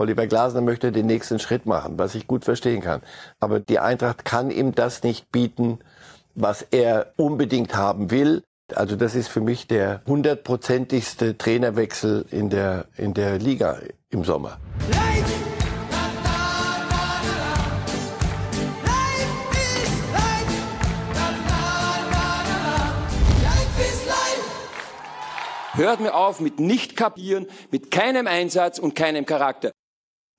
Oliver Glasner möchte den nächsten Schritt machen, was ich gut verstehen kann. Aber die Eintracht kann ihm das nicht bieten, was er unbedingt haben will. Also das ist für mich der hundertprozentigste Trainerwechsel in der, in der Liga im Sommer. Hört mir auf mit nicht kapieren, mit keinem Einsatz und keinem Charakter.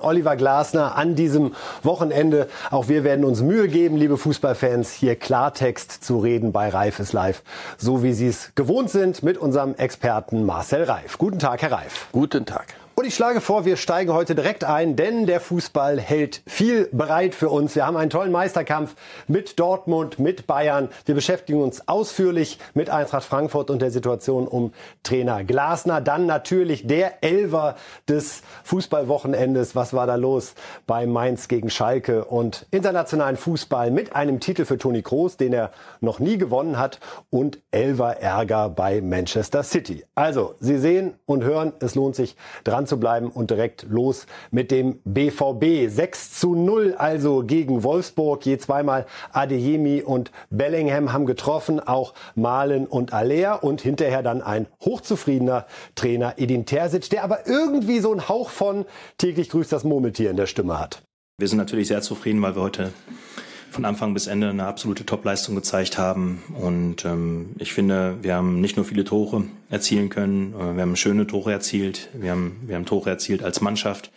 Oliver Glasner an diesem Wochenende. Auch wir werden uns Mühe geben, liebe Fußballfans, hier Klartext zu reden bei Reif ist live, so wie Sie es gewohnt sind mit unserem Experten Marcel Reif. Guten Tag, Herr Reif. Guten Tag. Und ich schlage vor, wir steigen heute direkt ein, denn der Fußball hält viel bereit für uns. Wir haben einen tollen Meisterkampf mit Dortmund, mit Bayern. Wir beschäftigen uns ausführlich mit Eintracht Frankfurt und der Situation um Trainer Glasner. Dann natürlich der Elver des Fußballwochenendes. Was war da los bei Mainz gegen Schalke und internationalen Fußball mit einem Titel für Toni Kroos, den er noch nie gewonnen hat und Elver Ärger bei Manchester City. Also, Sie sehen und hören, es lohnt sich dran zu bleiben und direkt los mit dem BVB. 6 zu 0 also gegen Wolfsburg. Je zweimal Adeyemi und Bellingham haben getroffen, auch Malen und Alea und hinterher dann ein hochzufriedener Trainer Edin Terzic, der aber irgendwie so einen Hauch von täglich grüßt das Murmeltier in der Stimme hat. Wir sind natürlich sehr zufrieden, weil wir heute von Anfang bis Ende eine absolute Topleistung gezeigt haben. Und ähm, ich finde, wir haben nicht nur viele Tore erzielen können, äh, wir haben schöne Tore erzielt, wir haben, wir haben Tore erzielt als Mannschaft.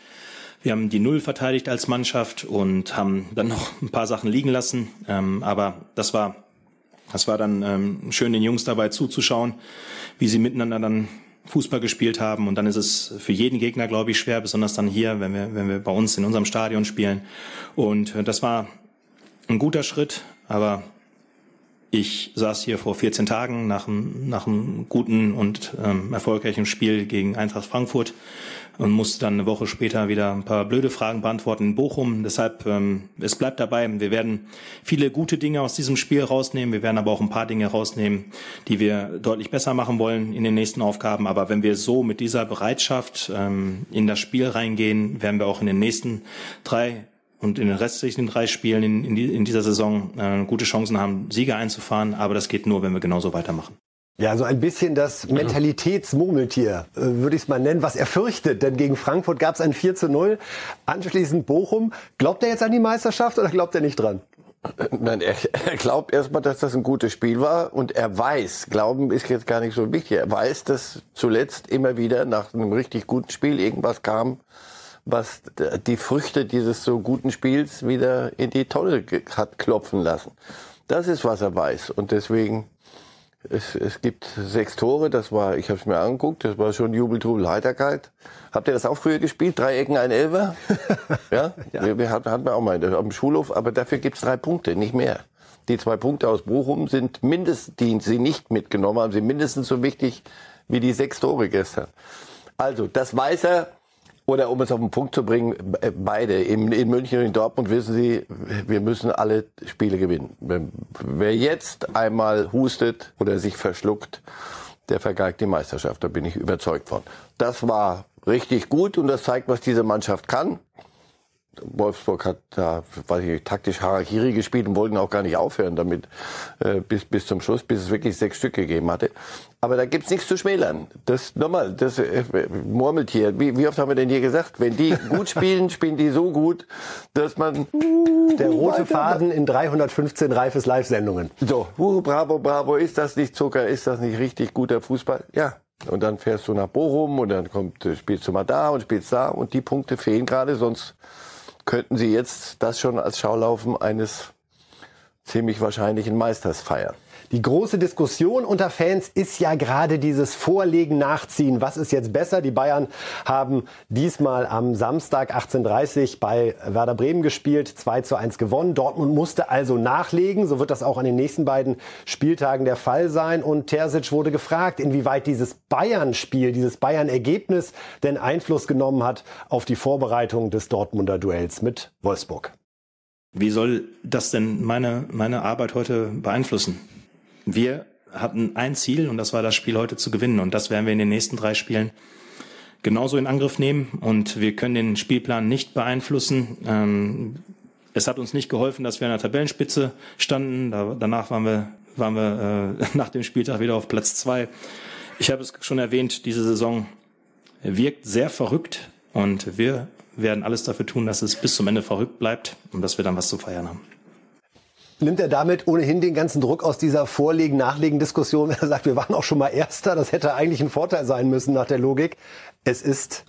Wir haben die Null verteidigt als Mannschaft und haben dann noch ein paar Sachen liegen lassen. Ähm, aber das war, das war dann ähm, schön, den Jungs dabei zuzuschauen, wie sie miteinander dann Fußball gespielt haben. Und dann ist es für jeden Gegner, glaube ich, schwer, besonders dann hier, wenn wir, wenn wir bei uns in unserem Stadion spielen. Und äh, das war ein guter Schritt, aber ich saß hier vor 14 Tagen nach einem, nach einem guten und ähm, erfolgreichen Spiel gegen Eintracht Frankfurt und musste dann eine Woche später wieder ein paar blöde Fragen beantworten in Bochum. Deshalb, ähm, es bleibt dabei. Wir werden viele gute Dinge aus diesem Spiel rausnehmen. Wir werden aber auch ein paar Dinge rausnehmen, die wir deutlich besser machen wollen in den nächsten Aufgaben. Aber wenn wir so mit dieser Bereitschaft ähm, in das Spiel reingehen, werden wir auch in den nächsten drei und in den restlichen drei Spielen in, in, die, in dieser Saison äh, gute Chancen haben, Siege einzufahren. Aber das geht nur, wenn wir genauso weitermachen. Ja, so ein bisschen das Mentalitätsmurmeltier, äh, würde ich es mal nennen, was er fürchtet. Denn gegen Frankfurt gab es ein 4 zu 0, anschließend Bochum. Glaubt er jetzt an die Meisterschaft oder glaubt er nicht dran? Nein, er, er glaubt erstmal, dass das ein gutes Spiel war und er weiß, Glauben ist jetzt gar nicht so wichtig, er weiß, dass zuletzt immer wieder nach einem richtig guten Spiel irgendwas kam, was die Früchte dieses so guten Spiels wieder in die Tonne hat klopfen lassen. Das ist, was er weiß. Und deswegen, es, es gibt sechs Tore, das war, ich habe es mir angeguckt, das war schon Jubel, Trubel, Heiterkeit. Habt ihr das auch früher gespielt? Drei Ecken, ein Elfer? ja? ja. Wir, hatten, hatten wir auch mal dem Schulhof, aber dafür gibt's drei Punkte, nicht mehr. Die zwei Punkte aus Bochum sind mindestens, die sie nicht mitgenommen haben, sind mindestens so wichtig wie die sechs Tore gestern. Also, das weiß er. Oder um es auf den Punkt zu bringen, äh, beide. In, in München und in Dortmund wissen sie, wir müssen alle Spiele gewinnen. Wer jetzt einmal hustet oder sich verschluckt, der vergeigt die Meisterschaft. Da bin ich überzeugt von. Das war richtig gut und das zeigt, was diese Mannschaft kann. Wolfsburg hat da, weiß ich taktisch Harakiri gespielt und wollten auch gar nicht aufhören damit äh, bis, bis zum Schluss, bis es wirklich sechs Stück gegeben hatte. Aber da gibt's nichts zu schmälern. Das nochmal, das äh, Murmeltier. Wie, wie oft haben wir denn hier gesagt, wenn die gut spielen, spielen die so gut, dass man uh, der rote Faden in 315 reifes Live-Sendungen. So, uh, bravo, bravo, ist das nicht Zucker, ist das nicht richtig guter Fußball? Ja, und dann fährst du nach Bochum und dann kommt, äh, spielst du mal da und spielst da und die Punkte fehlen gerade, sonst könnten Sie jetzt das schon als Schaulaufen eines ziemlich wahrscheinlichen Meisters feiern. Die große Diskussion unter Fans ist ja gerade dieses Vorlegen, Nachziehen. Was ist jetzt besser? Die Bayern haben diesmal am Samstag 18.30 bei Werder Bremen gespielt, 2 zu 1 gewonnen. Dortmund musste also nachlegen. So wird das auch an den nächsten beiden Spieltagen der Fall sein. Und Terzic wurde gefragt, inwieweit dieses Bayern-Spiel, dieses Bayern-Ergebnis denn Einfluss genommen hat auf die Vorbereitung des Dortmunder Duells mit Wolfsburg. Wie soll das denn meine, meine Arbeit heute beeinflussen? Wir hatten ein Ziel und das war das Spiel heute zu gewinnen und das werden wir in den nächsten drei Spielen genauso in Angriff nehmen und wir können den Spielplan nicht beeinflussen. Ähm, es hat uns nicht geholfen, dass wir an der Tabellenspitze standen. Da, danach waren wir, waren wir äh, nach dem Spieltag wieder auf Platz zwei. Ich habe es schon erwähnt, diese Saison wirkt sehr verrückt und wir werden alles dafür tun, dass es bis zum Ende verrückt bleibt und dass wir dann was zu feiern haben. Nimmt er damit ohnehin den ganzen Druck aus dieser Vorlegen-Nachlegen-Diskussion, wenn er sagt, wir waren auch schon mal Erster, das hätte eigentlich ein Vorteil sein müssen nach der Logik. Es ist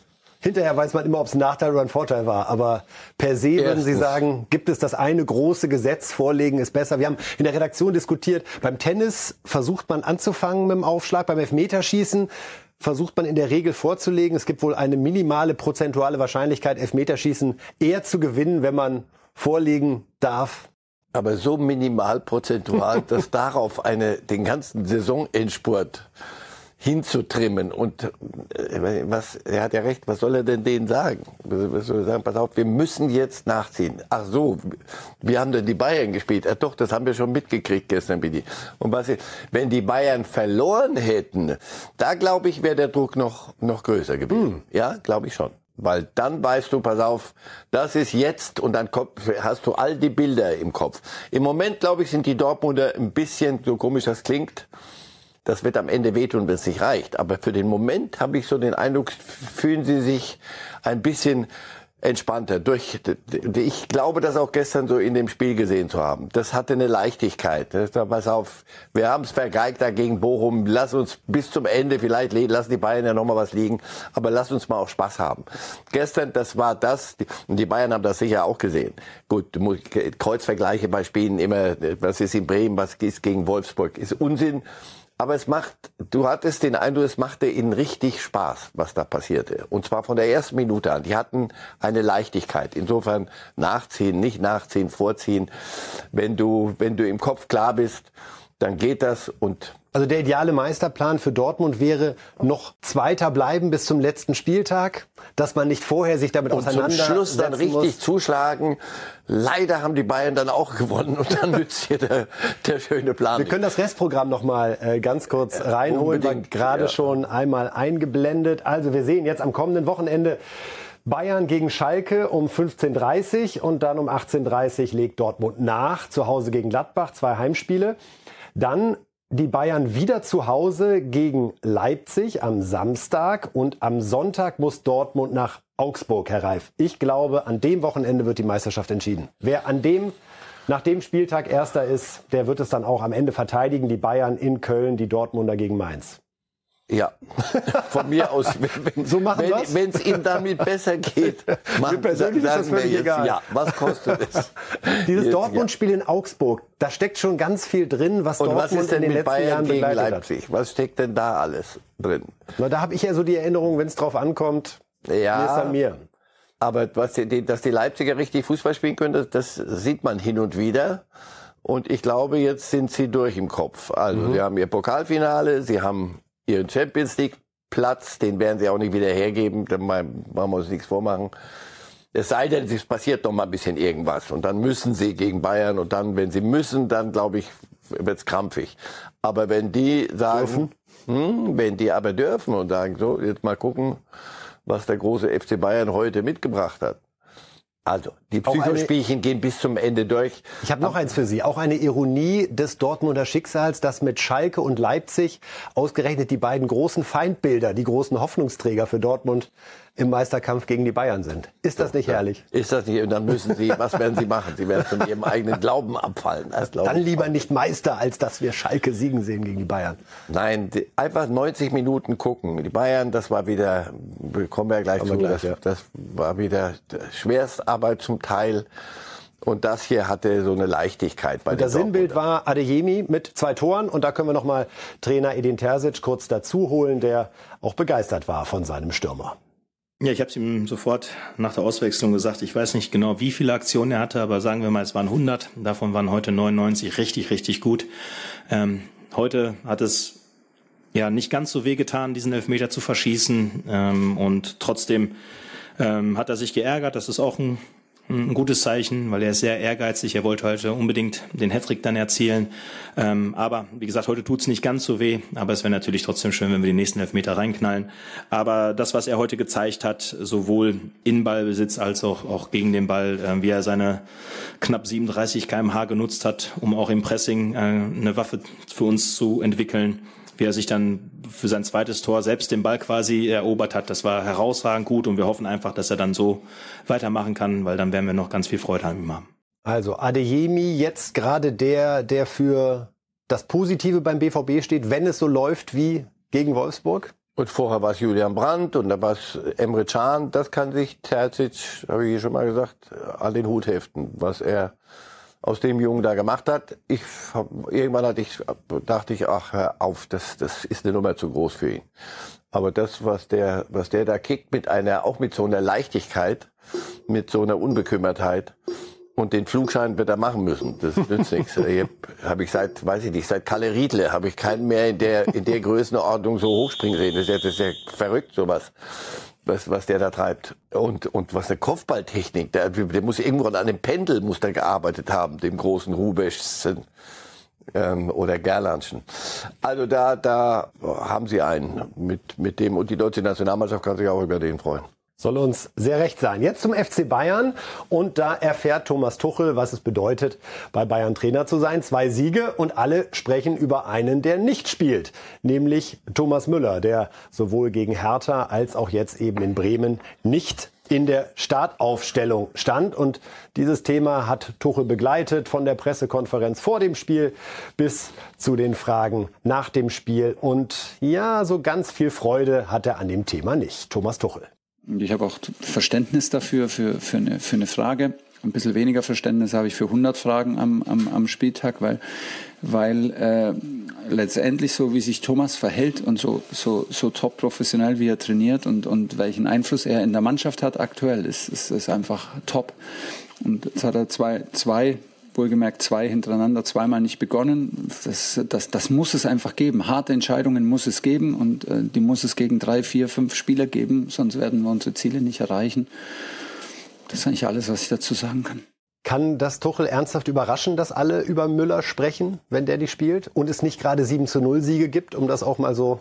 Hinterher weiß man immer, ob es ein Nachteil oder ein Vorteil war. Aber per se Erstens. würden Sie sagen, gibt es das eine große Gesetz, vorlegen ist besser. Wir haben in der Redaktion diskutiert, beim Tennis versucht man anzufangen mit dem Aufschlag, beim Elfmeterschießen versucht man in der Regel vorzulegen. Es gibt wohl eine minimale prozentuale Wahrscheinlichkeit, Elfmeterschießen eher zu gewinnen, wenn man vorlegen darf. Aber so minimal prozentual, dass darauf eine, den ganzen Saisonendspurt hinzutrimmen. Und äh, was, er hat ja recht, was soll er denn denen sagen? Was soll er sagen? Pass auf, wir müssen jetzt nachziehen. Ach so, wir haben denn die Bayern gespielt. Ach doch, das haben wir schon mitgekriegt gestern, Bidi. Und was, wenn die Bayern verloren hätten, da glaube ich, wäre der Druck noch, noch größer gewesen. Hm. Ja, glaube ich schon. Weil dann weißt du, pass auf, das ist jetzt und dann hast du all die Bilder im Kopf. Im Moment, glaube ich, sind die Dortmunder ein bisschen, so komisch das klingt, das wird am Ende wehtun, wenn es nicht reicht. Aber für den Moment habe ich so den Eindruck, fühlen sie sich ein bisschen entspannter. Durch, ich glaube, das auch gestern so in dem Spiel gesehen zu haben. Das hatte eine Leichtigkeit. pass auf, wir haben es vergeigt dagegen Bochum. Lass uns bis zum Ende vielleicht lassen die Bayern ja noch mal was liegen, aber lass uns mal auch Spaß haben. Gestern, das war das und die Bayern haben das sicher auch gesehen. Gut, Kreuzvergleiche bei Spielen immer, was ist in Bremen, was ist gegen Wolfsburg, ist Unsinn. Aber es macht, du hattest den Eindruck, es machte ihnen richtig Spaß, was da passierte. Und zwar von der ersten Minute an. Die hatten eine Leichtigkeit. Insofern nachziehen, nicht nachziehen, vorziehen. Wenn du, wenn du im Kopf klar bist, dann geht das und also der ideale Meisterplan für Dortmund wäre noch Zweiter bleiben bis zum letzten Spieltag, dass man nicht vorher sich damit und auseinander zum Schluss dann richtig muss. zuschlagen. Leider haben die Bayern dann auch gewonnen und dann nützt hier der, der schöne Plan. Wir können das Restprogramm noch mal äh, ganz kurz ja, reinholen, gerade ja. schon einmal eingeblendet. Also wir sehen jetzt am kommenden Wochenende Bayern gegen Schalke um 15.30 Uhr und dann um 18.30 Uhr legt Dortmund nach, zu Hause gegen Gladbach, zwei Heimspiele. Dann die Bayern wieder zu Hause gegen Leipzig am Samstag und am Sonntag muss Dortmund nach Augsburg, Herr. Ich glaube, an dem Wochenende wird die Meisterschaft entschieden. Wer an dem nach dem Spieltag Erster ist, der wird es dann auch am Ende verteidigen. Die Bayern in Köln, die Dortmunder gegen Mainz. Ja, von mir aus, wenn so wenn es ihm damit besser geht, machen, persönlich sagen ist das völlig jetzt, egal. Ja, was kostet es? Dieses Dortmund-Spiel ja. in Augsburg, da steckt schon ganz viel drin, was Und Dortmund was ist denn in den letzten Bayern Jahren gegen Leipzig? Hat. Was steckt denn da alles drin? Na, da habe ich ja so die Erinnerung, wenn es drauf ankommt, ja, ist an mir. Aber was die, dass die Leipziger richtig Fußball spielen können, das, das sieht man hin und wieder. Und ich glaube, jetzt sind sie durch im Kopf. Also, mhm. sie haben ihr Pokalfinale, sie haben ihren Champions League Platz, den werden sie auch nicht wieder hergeben, da machen wir uns nichts vormachen. Es sei denn, es passiert noch mal ein bisschen irgendwas und dann müssen sie gegen Bayern und dann, wenn sie müssen, dann glaube ich, wird's krampfig. Aber wenn die sagen, hm, wenn die aber dürfen und sagen, so, jetzt mal gucken, was der große FC Bayern heute mitgebracht hat, also, die Psychospielchen gehen bis zum Ende durch. Ich habe noch eins für Sie. Auch eine Ironie des Dortmunder Schicksals, dass mit Schalke und Leipzig ausgerechnet die beiden großen Feindbilder, die großen Hoffnungsträger für Dortmund im Meisterkampf gegen die Bayern sind. Ist das nicht herrlich? Ist das nicht? Und dann müssen Sie, was werden Sie machen? Sie werden von Ihrem eigenen Glauben abfallen. dann lieber nicht Meister, als dass wir Schalke siegen sehen gegen die Bayern. Nein, die, einfach 90 Minuten gucken. Die Bayern, das war wieder, kommen wir ja gleich kommen zu, gleich, das, ja. das war wieder Schwerstarbeit zum Teil. Und das hier hatte so eine Leichtigkeit bei und Das Sinnbild war Adeyemi mit zwei Toren. Und da können wir noch mal Trainer Edin Terzic kurz dazu holen, der auch begeistert war von seinem Stürmer. Ja, ich habe es ihm sofort nach der Auswechslung gesagt. Ich weiß nicht genau, wie viele Aktionen er hatte, aber sagen wir mal, es waren 100. Davon waren heute 99 richtig, richtig gut. Ähm, heute hat es ja nicht ganz so wehgetan, diesen Elfmeter zu verschießen. Ähm, und trotzdem ähm, hat er sich geärgert. Das ist auch ein ein gutes Zeichen, weil er ist sehr ehrgeizig. Er wollte heute unbedingt den Hattrick dann erzielen. Ähm, aber wie gesagt, heute tut's nicht ganz so weh. Aber es wäre natürlich trotzdem schön, wenn wir die nächsten Elfmeter reinknallen. Aber das, was er heute gezeigt hat, sowohl in Ballbesitz als auch, auch gegen den Ball, äh, wie er seine knapp 37 kmh genutzt hat, um auch im Pressing äh, eine Waffe für uns zu entwickeln, wie er sich dann für sein zweites Tor selbst den Ball quasi erobert hat. Das war herausragend gut und wir hoffen einfach, dass er dann so weitermachen kann, weil dann werden wir noch ganz viel Freude an ihm haben. Also Adeyemi jetzt gerade der, der für das Positive beim BVB steht, wenn es so läuft wie gegen Wolfsburg? Und vorher war es Julian Brandt und da war es Emre Can. Das kann sich Terzic, habe ich hier schon mal gesagt, an den Hut heften, was er aus dem Jungen da gemacht hat. Ich irgendwann hatte ich, dachte ich, ach, hör auf, das, das ist eine Nummer zu groß für ihn. Aber das, was der, was der da kickt, mit einer, auch mit so einer Leichtigkeit, mit so einer Unbekümmertheit, und den Flugschein wird er machen müssen. Das nützt nichts. Habe ich seit, weiß ich nicht, seit Kalle Riedle habe ich keinen mehr in der in der Größenordnung so hochspringen sehen. Das ist ja, das ist ja verrückt sowas was, was der da treibt. Und, und was eine Kopfballtechnik, der, der muss irgendwo an einem Pendel muss der gearbeitet haben, dem großen Rubeschsen ähm, oder Gerlandschen. Also da, da haben sie einen mit, mit dem, und die deutsche Nationalmannschaft kann sich auch über den freuen. Soll uns sehr recht sein. Jetzt zum FC Bayern. Und da erfährt Thomas Tuchel, was es bedeutet, bei Bayern Trainer zu sein. Zwei Siege und alle sprechen über einen, der nicht spielt. Nämlich Thomas Müller, der sowohl gegen Hertha als auch jetzt eben in Bremen nicht in der Startaufstellung stand. Und dieses Thema hat Tuchel begleitet von der Pressekonferenz vor dem Spiel bis zu den Fragen nach dem Spiel. Und ja, so ganz viel Freude hat er an dem Thema nicht. Thomas Tuchel. Ich habe auch Verständnis dafür, für, für, eine, für eine Frage. Ein bisschen weniger Verständnis habe ich für 100 Fragen am, am, am Spieltag, weil, weil äh, letztendlich so, wie sich Thomas verhält und so, so, so top professionell, wie er trainiert und, und welchen Einfluss er in der Mannschaft hat aktuell, ist, ist, ist einfach top. Und jetzt hat er zwei, zwei wohlgemerkt zwei hintereinander, zweimal nicht begonnen. Das, das, das muss es einfach geben. Harte Entscheidungen muss es geben und äh, die muss es gegen drei, vier, fünf Spieler geben, sonst werden wir unsere Ziele nicht erreichen. Das ist eigentlich alles, was ich dazu sagen kann. Kann das Tuchel ernsthaft überraschen, dass alle über Müller sprechen, wenn der die spielt? Und es nicht gerade 7 zu 0 Siege gibt, um das auch mal so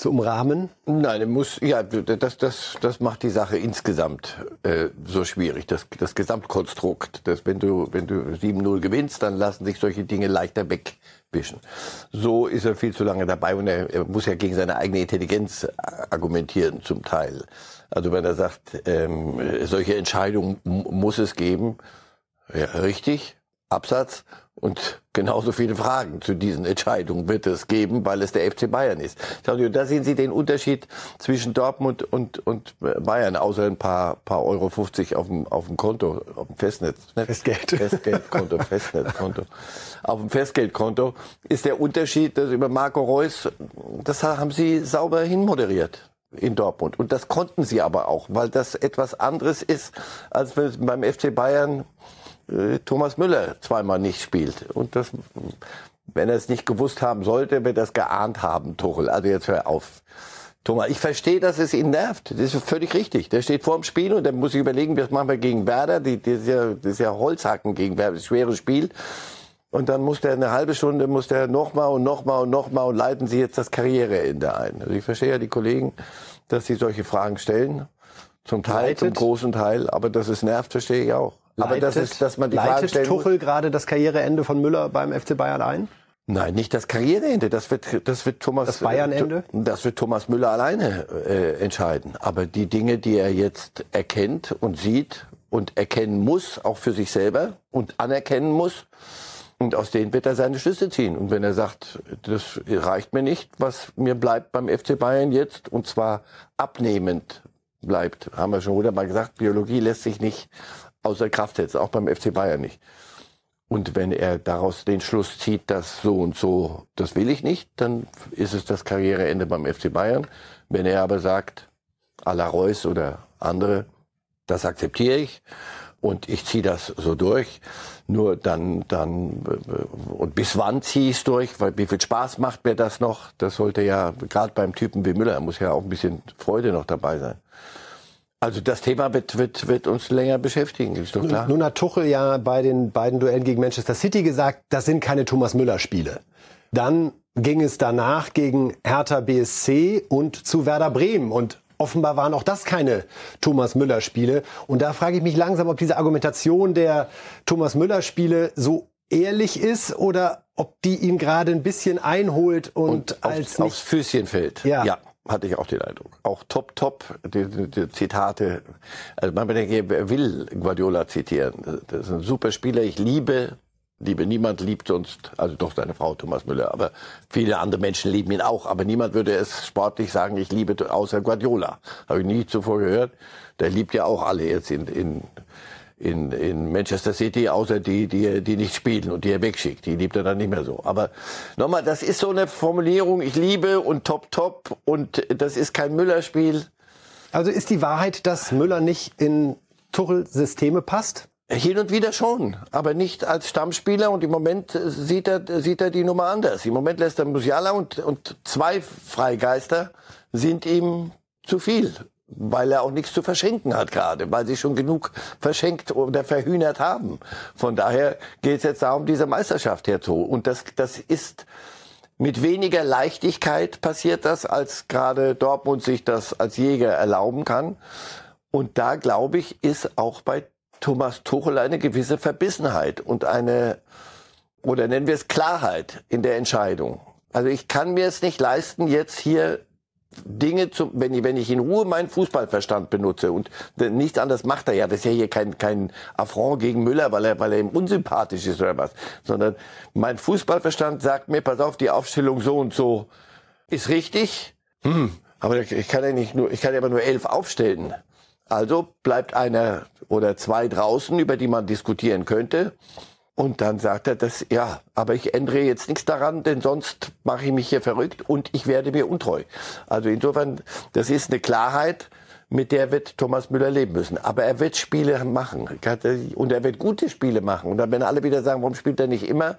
zu umrahmen? Nein, muss, ja, das, das, das macht die Sache insgesamt äh, so schwierig. Das, das Gesamtkonstrukt, dass wenn du, wenn du 7-0 gewinnst, dann lassen sich solche Dinge leichter wegwischen. So ist er viel zu lange dabei und er, er muss ja gegen seine eigene Intelligenz argumentieren zum Teil. Also wenn er sagt, ähm, solche Entscheidungen muss es geben, ja, richtig, Absatz. Und genauso viele Fragen zu diesen Entscheidungen wird es geben, weil es der FC Bayern ist. Da sehen Sie den Unterschied zwischen Dortmund und, und Bayern, außer ein paar, paar Euro 50 auf dem, auf dem Konto, auf dem Festnetz. Ne? Festgeld. Festgeldkonto, Festnetzkonto. Auf dem Festgeldkonto ist der Unterschied, dass über Marco Reus, das haben Sie sauber hinmoderiert in Dortmund. Und das konnten sie aber auch, weil das etwas anderes ist, als wenn es beim FC Bayern äh, Thomas Müller zweimal nicht spielt. Und das, wenn er es nicht gewusst haben sollte, wird er es geahnt haben, Tuchel. Also jetzt hör auf. Thomas, ich verstehe, dass es ihn nervt. Das ist völlig richtig. Der steht vor dem Spiel und der muss sich überlegen, was machen wir gegen Werder. Die, das, ist ja, das ist ja Holzhacken gegen Werder. Das ist ein schweres Spiel. Und dann muss der eine halbe Stunde, muss der nochmal und nochmal und nochmal und leiten Sie jetzt das Karriereende ein. Also ich verstehe ja die Kollegen, dass sie solche Fragen stellen. Zum Teil, Leitet. zum großen Teil. Aber dass es nervt, verstehe ich auch. Leitet, aber das ist, dass man die Frage stellen Tuchel muss. gerade das Karriereende von Müller beim FC Bayern ein? Nein, nicht das Karriereende. Das wird, das wird Thomas. Das Bayernende. Das wird Thomas Müller alleine äh, entscheiden. Aber die Dinge, die er jetzt erkennt und sieht und erkennen muss, auch für sich selber und anerkennen muss, und aus denen wird er seine Schlüsse ziehen. Und wenn er sagt, das reicht mir nicht, was mir bleibt beim FC Bayern jetzt, und zwar abnehmend bleibt, haben wir schon hundertmal gesagt, Biologie lässt sich nicht außer Kraft setzt, auch beim FC Bayern nicht. Und wenn er daraus den Schluss zieht, dass so und so, das will ich nicht, dann ist es das Karriereende beim FC Bayern. Wenn er aber sagt, à la Reus oder andere, das akzeptiere ich und ich ziehe das so durch, nur dann, dann, und bis wann ziehe ich es durch, weil wie viel Spaß macht mir das noch? Das sollte ja, gerade beim Typen wie Müller, muss ja auch ein bisschen Freude noch dabei sein. Also das Thema wird, wird, wird uns länger beschäftigen, ist doch klar. Nun hat Tuchel ja bei den beiden Duellen gegen Manchester City gesagt, das sind keine Thomas Müller-Spiele. Dann ging es danach gegen Hertha BSC und zu Werder Bremen. Und offenbar waren auch das keine Thomas Müller-Spiele. Und da frage ich mich langsam, ob diese Argumentation der Thomas Müller-Spiele so ehrlich ist oder ob die ihn gerade ein bisschen einholt und, und auf, als aufs Füßchen fällt. Ja. ja. Hatte ich auch den Eindruck. Auch top, top, die, die, die Zitate. Also man denkt, wer will Guardiola zitieren? Das ist ein super Spieler. Ich liebe liebe niemand liebt sonst, also doch seine Frau Thomas Müller, aber viele andere Menschen lieben ihn auch, aber niemand würde es sportlich sagen, ich liebe außer Guardiola. Habe ich nie zuvor gehört. Der liebt ja auch alle jetzt in, in, in, in Manchester City, außer die, die, die nicht spielen und die er wegschickt. Die liebt er dann nicht mehr so. Aber nochmal, das ist so eine Formulierung, ich liebe und top, top und das ist kein Müller-Spiel. Also ist die Wahrheit, dass Müller nicht in Tuchel-Systeme passt? Hin und wieder schon, aber nicht als Stammspieler. Und im Moment sieht er, sieht er die Nummer anders. Im Moment lässt er Musiala und, und zwei Freigeister sind ihm zu viel, weil er auch nichts zu verschenken hat gerade, weil sie schon genug verschenkt oder verhühnert haben. Von daher geht es jetzt darum, diese Meisterschaft herzuholen. Und das, das ist mit weniger Leichtigkeit passiert das, als gerade Dortmund sich das als Jäger erlauben kann. Und da, glaube ich, ist auch bei Thomas Tuchel eine gewisse Verbissenheit und eine, oder nennen wir es Klarheit in der Entscheidung. Also ich kann mir es nicht leisten, jetzt hier Dinge zu, wenn ich, wenn ich in Ruhe meinen Fußballverstand benutze und nichts anderes macht er ja, das ist ja hier kein, kein Affront gegen Müller, weil er, weil er ihm unsympathisch ist oder was, sondern mein Fußballverstand sagt mir, pass auf, die Aufstellung so und so ist richtig, hm, aber ich kann ja nicht nur, ich kann ja aber nur elf aufstellen. Also bleibt einer oder zwei draußen, über die man diskutieren könnte. Und dann sagt er, das, ja, aber ich ändere jetzt nichts daran, denn sonst mache ich mich hier verrückt und ich werde mir untreu. Also insofern, das ist eine Klarheit, mit der wird Thomas Müller leben müssen. Aber er wird Spiele machen. Und er wird gute Spiele machen. Und dann werden alle wieder sagen, warum spielt er nicht immer?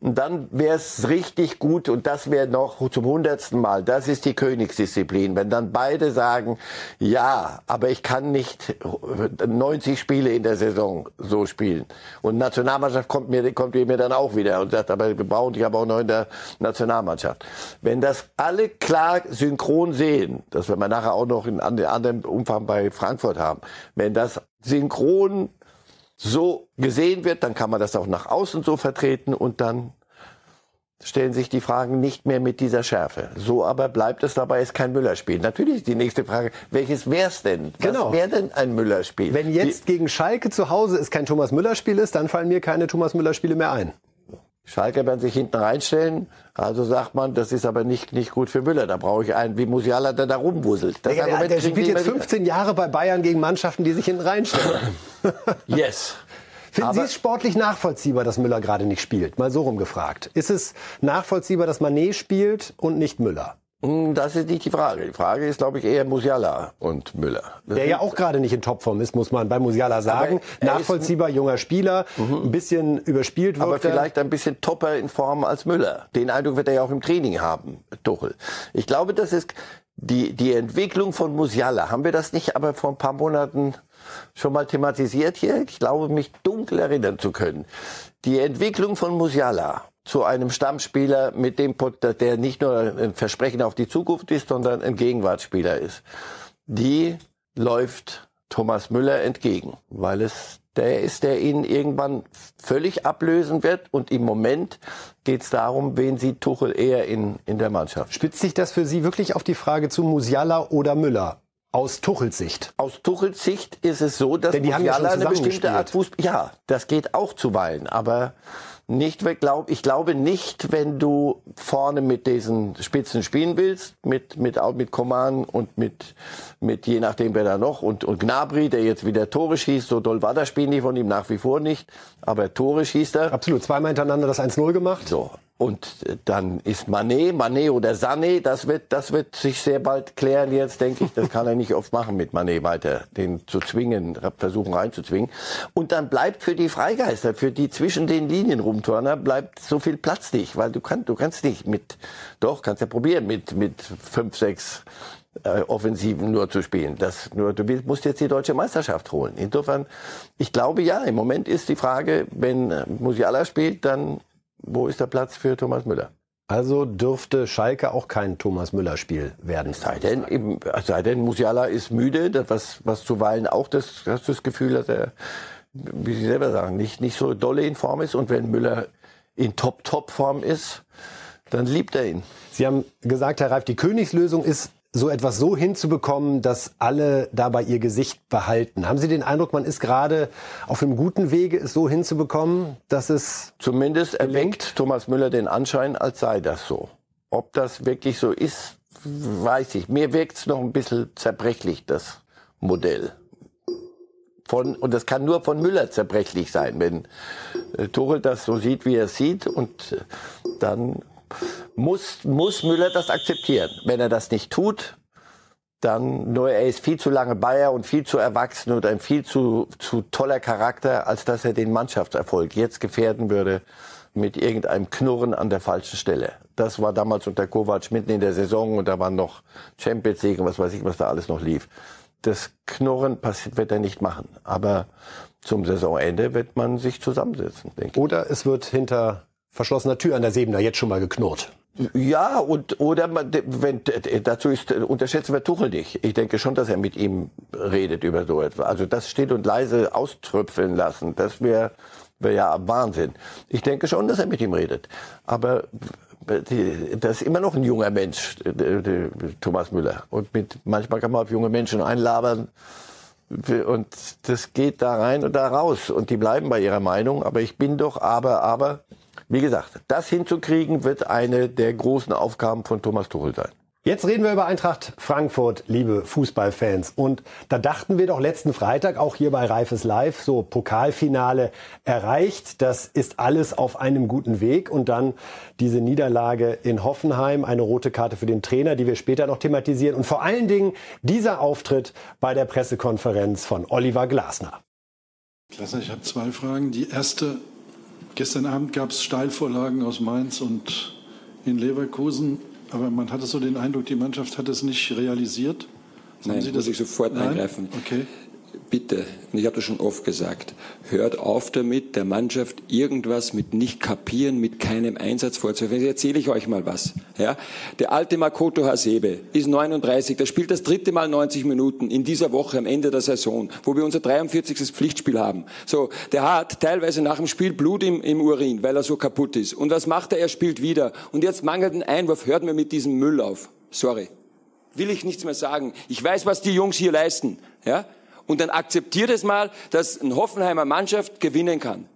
Und dann wäre es richtig gut. Und das wäre noch zum hundertsten Mal. Das ist die Königsdisziplin. Wenn dann beide sagen, ja, aber ich kann nicht 90 Spiele in der Saison so spielen. Und Nationalmannschaft kommt mir, kommt mir dann auch wieder und sagt, aber wir brauchen dich aber auch noch in der Nationalmannschaft. Wenn das alle klar synchron sehen, das werden wir nachher auch noch in anderen Umfang bei Frankfurt haben. Wenn das synchron so gesehen wird, dann kann man das auch nach außen so vertreten und dann stellen sich die Fragen nicht mehr mit dieser Schärfe. So aber bleibt es dabei, ist kein Müllerspiel. Natürlich ist die nächste Frage, welches wär's denn? Was Genau. wäre denn ein Müllerspiel? Wenn jetzt gegen Schalke zu Hause es kein Thomas Müller-Spiel ist, dann fallen mir keine Thomas Müller-Spiele mehr ein. Schalke werden sich hinten reinstellen. Also sagt man, das ist aber nicht, nicht gut für Müller. Da brauche ich einen wie Musiala, der da rumwuselt. Das Der, Argument der spielt jetzt immer wieder. 15 Jahre bei Bayern gegen Mannschaften, die sich hinten reinstellen. Yes. Finden Sie Aber- es sportlich nachvollziehbar, dass Müller gerade nicht spielt? Mal so rumgefragt. Ist es nachvollziehbar, dass Manet spielt und nicht Müller? Hm, Das ist nicht die Frage. Die Frage ist, glaube ich, eher Musiala und Müller. Das Der ja auch gerade nicht in Topform ist, muss man bei Musiala sagen. Nachvollziehbar, junger Spieler, ein bisschen überspielt wirkt aber er. vielleicht ein bisschen topper in Form als Müller. Den Eindruck wird er ja auch im Training haben, Tuchel. Ich glaube, das ist die, die Entwicklung von Musiala. Haben wir das nicht aber vor ein paar Monaten schon mal thematisiert hier? Ich glaube, mich dunkel erinnern zu können. Die Entwicklung von Musiala zu einem Stammspieler, mit dem, der nicht nur ein Versprechen auf die Zukunft ist, sondern ein Gegenwartsspieler ist. Die läuft Thomas Müller entgegen, weil es der ist, der ihn irgendwann völlig ablösen wird. Und im Moment geht es darum, wen sieht Tuchel eher in, in der Mannschaft. Spitzt sich das für Sie wirklich auf die Frage zu Musiala oder Müller? Aus Tuchels Sicht. Aus Tuchels Sicht ist es so, dass Denn die haben ja Musiala eine bestimmte Art. Fußball. Ja, das geht auch zuweilen, aber nicht, ich glaub, ich glaube nicht, wenn du vorne mit diesen Spitzen spielen willst, mit mit mit Coman und mit mit je nachdem wer da noch und und Gnabry, der jetzt wieder Tore schießt, so doll war das Spiel nicht von ihm nach wie vor nicht, aber Tore schießt er. Absolut. Zweimal hintereinander das 1-0 gemacht. So. Und äh, dann ist Manet, Manet oder Sané, das wird, das wird sich sehr bald klären jetzt, denke ich. Das kann er nicht oft machen mit Manet weiter, den zu zwingen, versuchen reinzuzwingen. Und dann bleibt für die Freigeister, für die zwischen den Linien rumturner, bleibt so viel Platz nicht, weil du kannst, du kannst nicht mit, doch, kannst ja probieren, mit, mit fünf, sechs äh, Offensiven nur zu spielen. Das nur, du musst jetzt die deutsche Meisterschaft holen. Insofern, ich glaube ja, im Moment ist die Frage, wenn äh, Musiala spielt, dann wo ist der Platz für Thomas Müller? Also dürfte Schalke auch kein Thomas Müller-Spiel werden. Sei denn, eben, sei denn, Musiala ist müde, das, was, was zuweilen auch das, hast du das Gefühl, dass er, wie Sie selber sagen, nicht, nicht so dolle in Form ist. Und wenn Müller in Top-Top-Form ist, dann liebt er ihn. Sie haben gesagt, Herr Reif, die Königslösung ist so etwas so hinzubekommen, dass alle dabei ihr Gesicht behalten. Haben Sie den Eindruck, man ist gerade auf einem guten Wege, es so hinzubekommen, dass es zumindest erweckt Thomas Müller den Anschein, als sei das so. Ob das wirklich so ist, weiß ich. Mir wirkt es noch ein bisschen zerbrechlich, das Modell. Von, und das kann nur von Müller zerbrechlich sein, wenn äh, Tuchel das so sieht, wie er es sieht. Und äh, dann muss, muss Müller das akzeptieren. Wenn er das nicht tut, dann nur er ist viel zu lange Bayer und viel zu erwachsen und ein viel zu, zu toller Charakter, als dass er den Mannschaftserfolg jetzt gefährden würde mit irgendeinem Knurren an der falschen Stelle. Das war damals unter Kovac mitten in der Saison und da waren noch Champions League und was weiß ich, was da alles noch lief. Das Knurren wird er nicht machen. Aber zum Saisonende wird man sich zusammensetzen, denke ich. Oder es wird hinter verschlossener Tür an der Sebener jetzt schon mal geknurrt. Ja, und, oder man, wenn, dazu ist, unterschätzen wir Tuchel nicht. Ich denke schon, dass er mit ihm redet über so etwas. Also das still und leise auströpfeln lassen, das wäre wär ja Wahnsinn. Ich denke schon, dass er mit ihm redet. Aber das ist immer noch ein junger Mensch, Thomas Müller. Und mit, manchmal kann man auf junge Menschen einlabern. Und das geht da rein und da raus. Und die bleiben bei ihrer Meinung. Aber ich bin doch, aber, aber, wie gesagt, das hinzukriegen wird eine der großen Aufgaben von Thomas Tuchel sein. Jetzt reden wir über Eintracht Frankfurt, liebe Fußballfans. Und da dachten wir doch letzten Freitag, auch hier bei Reifes Live, so Pokalfinale erreicht. Das ist alles auf einem guten Weg. Und dann diese Niederlage in Hoffenheim, eine rote Karte für den Trainer, die wir später noch thematisieren. Und vor allen Dingen dieser Auftritt bei der Pressekonferenz von Oliver Glasner. Klasse, ich habe zwei Fragen. Die erste, gestern Abend gab es Steilvorlagen aus Mainz und in Leverkusen aber man hatte so den Eindruck, die Mannschaft hat es nicht realisiert. Nein, Sie das? muss ich sofort Nein? eingreifen. Okay. Bitte, ich habe das schon oft gesagt, hört auf damit, der Mannschaft irgendwas mit nicht kapieren, mit keinem Einsatz vorzuwerfen. Jetzt erzähle ich euch mal was. Ja? Der alte Makoto Hasebe ist 39, der spielt das dritte Mal 90 Minuten in dieser Woche am Ende der Saison, wo wir unser 43. Pflichtspiel haben. So, der hat teilweise nach dem Spiel Blut im, im Urin, weil er so kaputt ist. Und was macht er? Er spielt wieder. Und jetzt mangelt ein Einwurf, hört mir mit diesem Müll auf. Sorry. Will ich nichts mehr sagen. Ich weiß, was die Jungs hier leisten. Ja? Und dann akzeptiert es mal, dass eine Hoffenheimer Mannschaft gewinnen kann.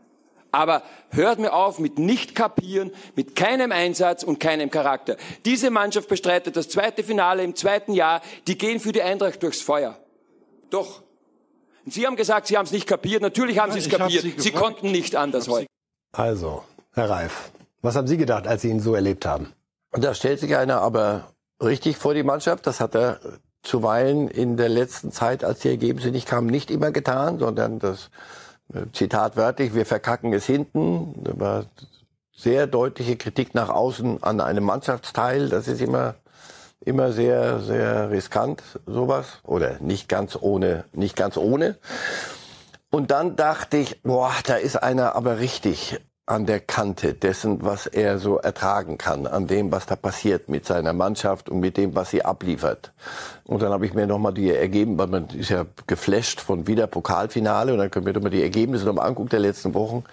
Aber hört mir auf mit nicht kapieren, mit keinem Einsatz und keinem Charakter. Diese Mannschaft bestreitet das zweite Finale im zweiten Jahr. Die gehen für die Eintracht durchs Feuer. Doch. Und Sie haben gesagt, Sie haben es nicht kapiert. Natürlich haben Sie es kapiert. Sie, Sie, konnten nicht anders heute. Also, Herr Reif, was haben Sie gedacht, als Sie ihn so erlebt haben? Und da stellt sich einer aber richtig vor die Mannschaft. Das hat er zuweilen in der letzten Zeit, als die Ergebnisse nicht kamen, nicht immer getan, sondern das äh, Zitat wörtlich, wir verkacken es hinten. Das war sehr deutliche Kritik nach außen an einem Mannschaftsteil. Das ist immer, immer sehr, sehr riskant, sowas. Oder nicht ganz ohne, nicht ganz ohne. Und dann dachte ich, boah, da ist einer aber richtig an der Kante dessen, was er so ertragen kann, an dem, was da passiert mit seiner Mannschaft und mit dem, was sie abliefert. Und dann habe ich mir nochmal die ergeben, weil man ist ja geflasht von wieder Pokalfinale und dann können wir doch mal die Ergebnisse nochmal angucken der letzten Wochen.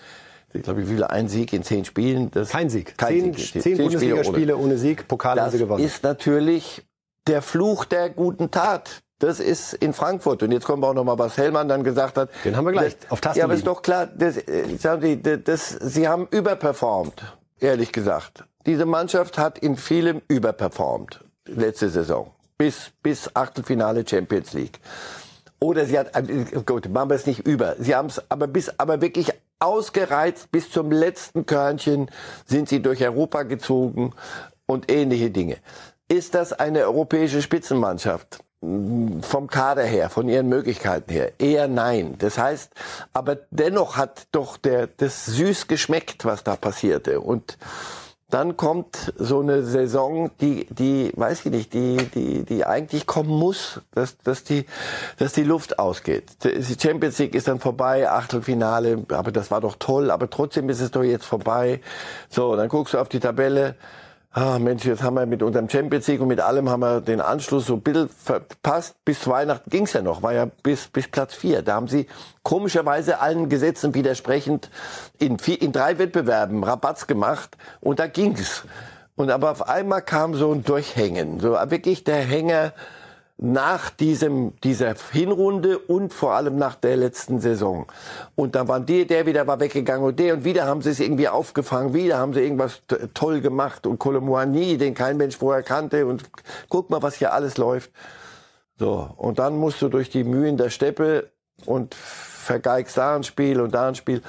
Ich glaube, wie viele ein Sieg in zehn Spielen? Das kein Sieg. Kein zehn, Sieg. Zehn, zehn Bundesligaspiele ohne. ohne Sieg, Pokal das haben sie gewonnen. Das ist natürlich der Fluch der guten Tat. Das ist in Frankfurt. Und jetzt kommen wir auch noch mal, was Hellmann dann gesagt hat. Den haben wir gleich das, auf Tasten. Ja, aber ist doch klar, das, äh, sagen Sie, das, das, Sie haben überperformt, ehrlich gesagt. Diese Mannschaft hat in vielem überperformt, letzte Saison. Bis, bis Achtelfinale Champions League. Oder sie hat, äh, gut, machen wir es nicht über. Sie haben es aber bis, aber wirklich ausgereizt bis zum letzten Körnchen sind sie durch Europa gezogen und ähnliche Dinge. Ist das eine europäische Spitzenmannschaft? Vom Kader her, von ihren Möglichkeiten her, eher nein. Das heißt, aber dennoch hat doch der, das süß geschmeckt, was da passierte. Und dann kommt so eine Saison, die, die, weiß ich nicht, die, die, die eigentlich kommen muss, dass, dass die, dass die Luft ausgeht. Die Champions League ist dann vorbei, Achtelfinale, aber das war doch toll, aber trotzdem ist es doch jetzt vorbei. So, dann guckst du auf die Tabelle, ah, Mensch, jetzt haben wir mit unserem Champions League und mit allem haben wir den Anschluss so ein bisschen verpasst. Bis zu Weihnachten ging's ja noch, war ja bis, bis Platz vier. Da haben sie komischerweise allen Gesetzen widersprechend in, vier, in drei Wettbewerben Rabatz gemacht und da ging's. Und aber auf einmal kam so ein Durchhängen, so wirklich der Hänger, nach diesem, dieser Hinrunde und vor allem nach der letzten Saison. Und dann waren die, der wieder war weggegangen und der und wieder haben sie es irgendwie aufgefangen, wieder haben sie irgendwas toll gemacht und Colomboigny, den kein Mensch vorher kannte und guck mal, was hier alles läuft. So. Und dann musst du durch die Mühen der Steppe und vergeigst da ein Spiel und da ein Spiel.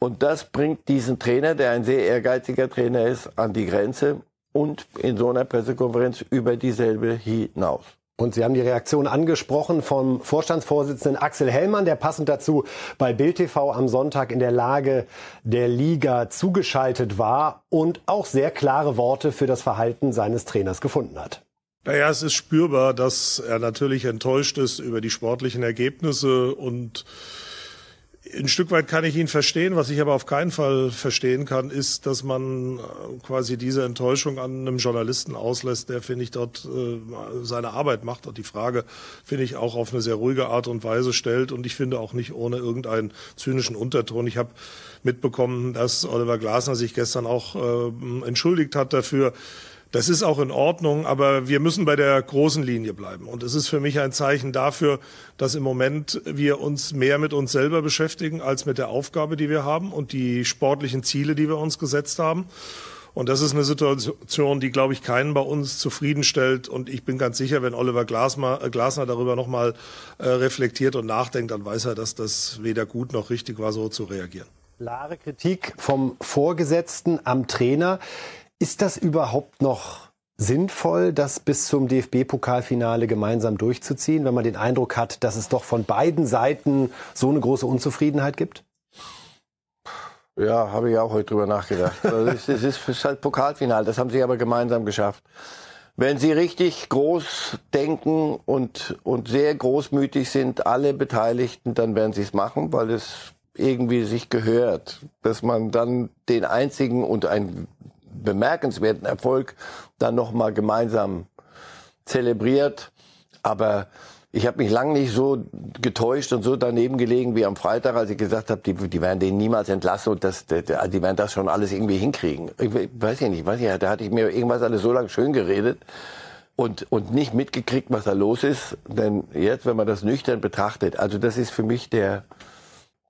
Und das bringt diesen Trainer, der ein sehr ehrgeiziger Trainer ist, an die Grenze und in so einer Pressekonferenz über dieselbe hinaus. Und Sie haben die Reaktion angesprochen vom Vorstandsvorsitzenden Axel Hellmann, der passend dazu bei Bild TV am Sonntag in der Lage der Liga zugeschaltet war und auch sehr klare Worte für das Verhalten seines Trainers gefunden hat. Naja, es ist spürbar, dass er natürlich enttäuscht ist über die sportlichen Ergebnisse und ein Stück weit kann ich ihn verstehen. Was ich aber auf keinen Fall verstehen kann, ist, dass man äh, quasi diese Enttäuschung an einem Journalisten auslässt, der, finde ich, dort äh, seine Arbeit macht und die Frage, finde ich, auch auf eine sehr ruhige Art und Weise stellt und ich finde auch nicht ohne irgendeinen zynischen Unterton. Ich habe mitbekommen, dass Oliver Glasner sich gestern auch äh, entschuldigt hat dafür, das ist auch in Ordnung, aber wir müssen bei der großen Linie bleiben. Und es ist für mich ein Zeichen dafür, dass im Moment wir uns mehr mit uns selber beschäftigen als mit der Aufgabe, die wir haben und die sportlichen Ziele, die wir uns gesetzt haben. Und das ist eine Situation, die, glaube ich, keinen bei uns zufriedenstellt. Und ich bin ganz sicher, wenn Oliver Glasner, äh, Glasner darüber nochmal äh, reflektiert und nachdenkt, dann weiß er, dass das weder gut noch richtig war, so zu reagieren. Klare Kritik vom Vorgesetzten am Trainer. Ist das überhaupt noch sinnvoll, das bis zum DFB-Pokalfinale gemeinsam durchzuziehen, wenn man den Eindruck hat, dass es doch von beiden Seiten so eine große Unzufriedenheit gibt? Ja, habe ich auch heute drüber nachgedacht. Also es, ist, es ist halt Pokalfinale, das haben sie aber gemeinsam geschafft. Wenn sie richtig groß denken und, und sehr großmütig sind, alle Beteiligten, dann werden sie es machen, weil es irgendwie sich gehört, dass man dann den einzigen und ein bemerkenswerten Erfolg dann nochmal gemeinsam zelebriert. Aber ich habe mich lange nicht so getäuscht und so daneben gelegen wie am Freitag, als ich gesagt habe, die, die werden den niemals entlassen und das, die, die werden das schon alles irgendwie hinkriegen. Ich weiß ja nicht, weiß ich, da hatte ich mir irgendwas alles so lange schön geredet und, und nicht mitgekriegt, was da los ist. Denn jetzt, wenn man das nüchtern betrachtet, also das ist für mich der,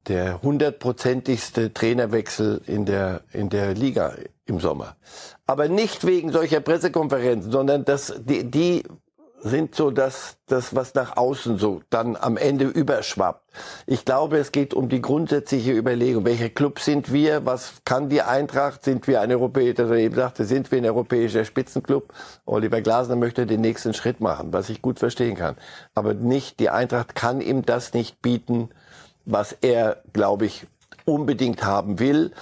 der hundertprozentigste Trainerwechsel in der, in der Liga im Sommer. Aber nicht wegen solcher Pressekonferenzen, sondern das, die, die sind so das, das, was nach außen so dann am Ende überschwappt. Ich glaube, es geht um die grundsätzliche Überlegung, welcher Club sind wir, was kann die Eintracht, sind wir ein europäischer, also eben sagte, sind wir ein europäischer Spitzenclub? Oliver Glasner möchte den nächsten Schritt machen, was ich gut verstehen kann. Aber nicht, die Eintracht kann ihm das nicht bieten, was er, glaube ich, unbedingt haben will.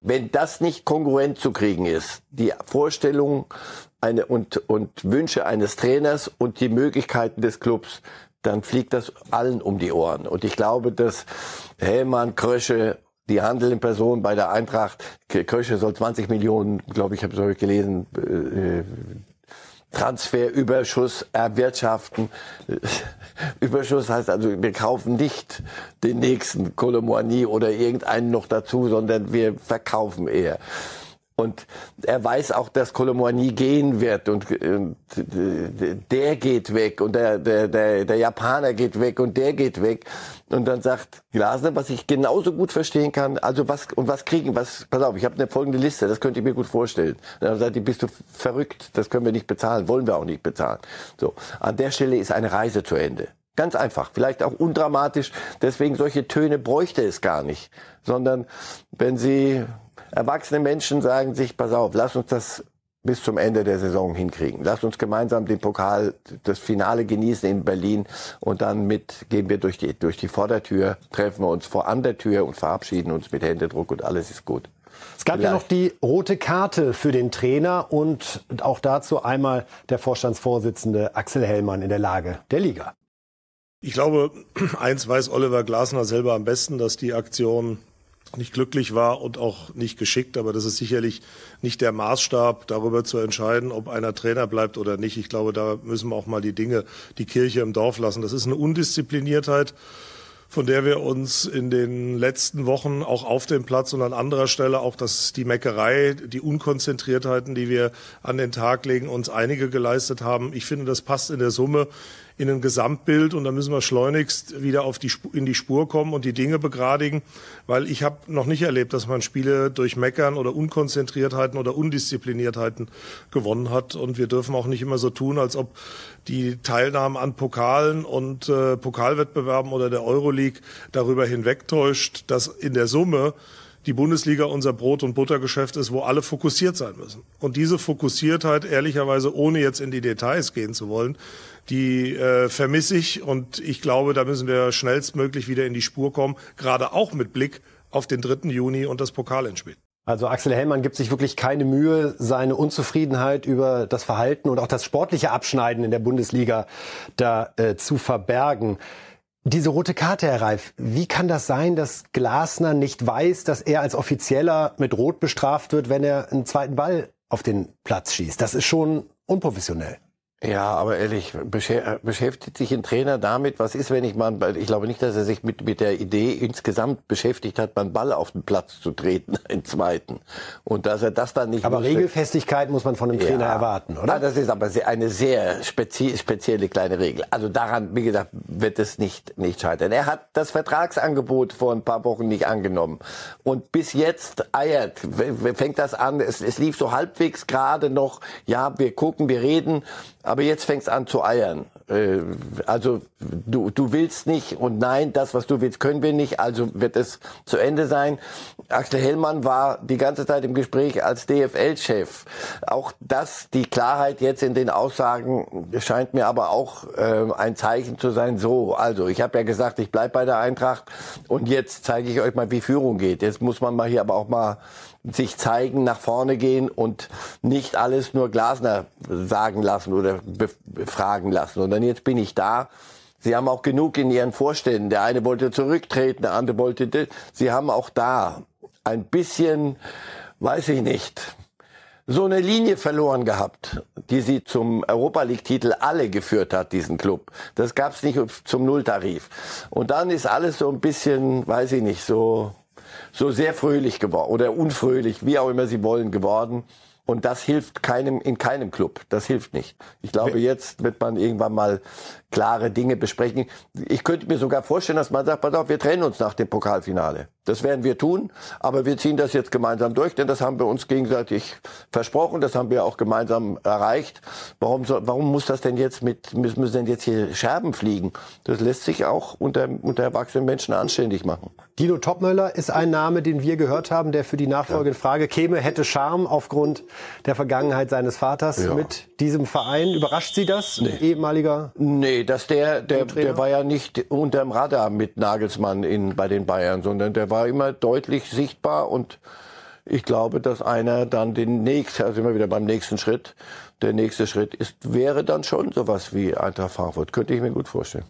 Wenn das nicht kongruent zu kriegen ist, die Vorstellung eine, und, und Wünsche eines Trainers und die Möglichkeiten des Clubs, dann fliegt das allen um die Ohren. Und ich glaube, dass Hellmann, Krösche, die Handel in Person bei der Eintracht, Krösche soll 20 Millionen, glaube ich, habe ich gelesen, äh, Transferüberschuss erwirtschaften. Überschuss heißt also, wir kaufen nicht den nächsten Colomboigny oder irgendeinen noch dazu, sondern wir verkaufen eher. Und er weiß auch, dass Colomboigny gehen wird. Und, und der geht weg. Und der, der, der, der Japaner geht weg. Und der geht weg. Und dann sagt Glasner, was ich genauso gut verstehen kann, also was, und was kriegen, was, pass auf, ich habe eine folgende Liste, das könnte ich mir gut vorstellen. Und dann sagt die, bist du verrückt, das können wir nicht bezahlen, wollen wir auch nicht bezahlen. So, an der Stelle ist eine Reise zu Ende. Ganz einfach, vielleicht auch undramatisch, deswegen solche Töne bräuchte es gar nicht, sondern wenn Sie erwachsene Menschen sagen sich, pass auf, lass uns das bis zum Ende der Saison hinkriegen. Lass uns gemeinsam den Pokal, das Finale genießen in Berlin und dann mit gehen wir durch die durch die Vordertür, treffen wir uns vor an der Tür und verabschieden uns mit Händedruck und alles ist gut. Es gab Vielleicht. ja noch die rote Karte für den Trainer und auch dazu einmal der Vorstandsvorsitzende Axel Hellmann in der Lage der Liga. Ich glaube, eins weiß Oliver Glasner selber am besten, dass die Aktion nicht glücklich war und auch nicht geschickt, aber das ist sicherlich nicht der Maßstab, darüber zu entscheiden, ob einer Trainer bleibt oder nicht. Ich glaube, da müssen wir auch mal die Dinge, die Kirche im Dorf lassen. Das ist eine Undiszipliniertheit, von der wir uns in den letzten Wochen auch auf dem Platz und an anderer Stelle auch das, die Meckerei, die Unkonzentriertheiten, die wir an den Tag legen, uns einige geleistet haben. Ich finde, das passt in der Summe in ein Gesamtbild und da müssen wir schleunigst wieder auf die, in die Spur kommen und die Dinge begradigen, weil ich habe noch nicht erlebt, dass man Spiele durch Meckern oder Unkonzentriertheiten oder Undiszipliniertheiten gewonnen hat und wir dürfen auch nicht immer so tun, als ob die Teilnahme an Pokalen und äh, Pokalwettbewerben oder der Euroleague darüber hinwegtäuscht, dass in der Summe die Bundesliga unser Brot- und Buttergeschäft ist, wo alle fokussiert sein müssen. Und diese Fokussiertheit, ehrlicherweise, ohne jetzt in die Details gehen zu wollen, die äh, vermisse ich und ich glaube, da müssen wir schnellstmöglich wieder in die Spur kommen, gerade auch mit Blick auf den 3. Juni und das Pokalendspiel. Also Axel Hellmann gibt sich wirklich keine Mühe, seine Unzufriedenheit über das Verhalten und auch das sportliche Abschneiden in der Bundesliga da äh, zu verbergen. Diese rote Karte, Herr Reif, wie kann das sein, dass Glasner nicht weiß, dass er als Offizieller mit Rot bestraft wird, wenn er einen zweiten Ball auf den Platz schießt? Das ist schon unprofessionell. Ja, aber ehrlich, beschäftigt sich ein Trainer damit, was ist, wenn ich mal, ich glaube nicht, dass er sich mit, mit der Idee insgesamt beschäftigt hat, mal einen Ball auf den Platz zu treten, einen zweiten. Und dass er das dann nicht. Aber wusste. Regelfestigkeit muss man von einem Trainer ja, erwarten, oder? Ja, das ist aber eine sehr spezi spezielle kleine Regel. Also daran, wie gesagt, wird es nicht, nicht scheitern. Er hat das Vertragsangebot vor ein paar Wochen nicht angenommen. Und bis jetzt eiert, fängt das an, es, es lief so halbwegs gerade noch, ja, wir gucken, wir reden, aber jetzt fängst an zu eiern. Äh, also du, du willst nicht und nein, das, was du willst, können wir nicht, also wird es zu Ende sein. Axel Hellmann war die ganze Zeit im Gespräch als DFL-Chef. Auch das, die Klarheit jetzt in den Aussagen, scheint mir aber auch äh, ein Zeichen zu sein. So, also ich habe ja gesagt, ich bleib bei der Eintracht und jetzt zeige ich euch mal, wie Führung geht. Jetzt muss man mal hier aber auch mal sich zeigen, nach vorne gehen und nicht alles nur Glasner sagen lassen oder befragen lassen, sondern jetzt bin ich da. Sie haben auch genug in Ihren Vorständen. Der eine wollte zurücktreten, der andere wollte. Sie haben auch da ein bisschen, weiß ich nicht, so eine Linie verloren gehabt, die sie zum Europa League-Titel alle geführt hat, diesen Club. Das gab's nicht zum Nulltarif. Und dann ist alles so ein bisschen, weiß ich nicht, so so sehr fröhlich geworden oder unfröhlich, wie auch immer sie wollen, geworden. Und das hilft keinem in keinem Club. Das hilft nicht. Ich glaube, jetzt wird man irgendwann mal klare Dinge besprechen. Ich könnte mir sogar vorstellen, dass man sagt, pass auf, wir trennen uns nach dem Pokalfinale. Das werden wir tun, aber wir ziehen das jetzt gemeinsam durch, denn das haben wir uns gegenseitig versprochen, das haben wir auch gemeinsam erreicht. Warum, soll, warum muss das denn jetzt mit, müssen, denn jetzt hier Scherben fliegen? Das lässt sich auch unter, unter erwachsenen Menschen anständig machen. Dino Topmöller ist ein Name, den wir gehört haben, der für die nachfolgende Frage käme, hätte Charme aufgrund der Vergangenheit seines Vaters ja. mit diesem Verein. Überrascht Sie das, nee. ehemaliger? Nee, dass der, der, der war ja nicht unterm Radar mit Nagelsmann in, bei den Bayern, sondern der war immer deutlich sichtbar und ich glaube, dass einer dann den nächsten, also immer wieder beim nächsten Schritt, der nächste Schritt ist, wäre dann schon sowas wie Eintracht Frankfurt. Könnte ich mir gut vorstellen.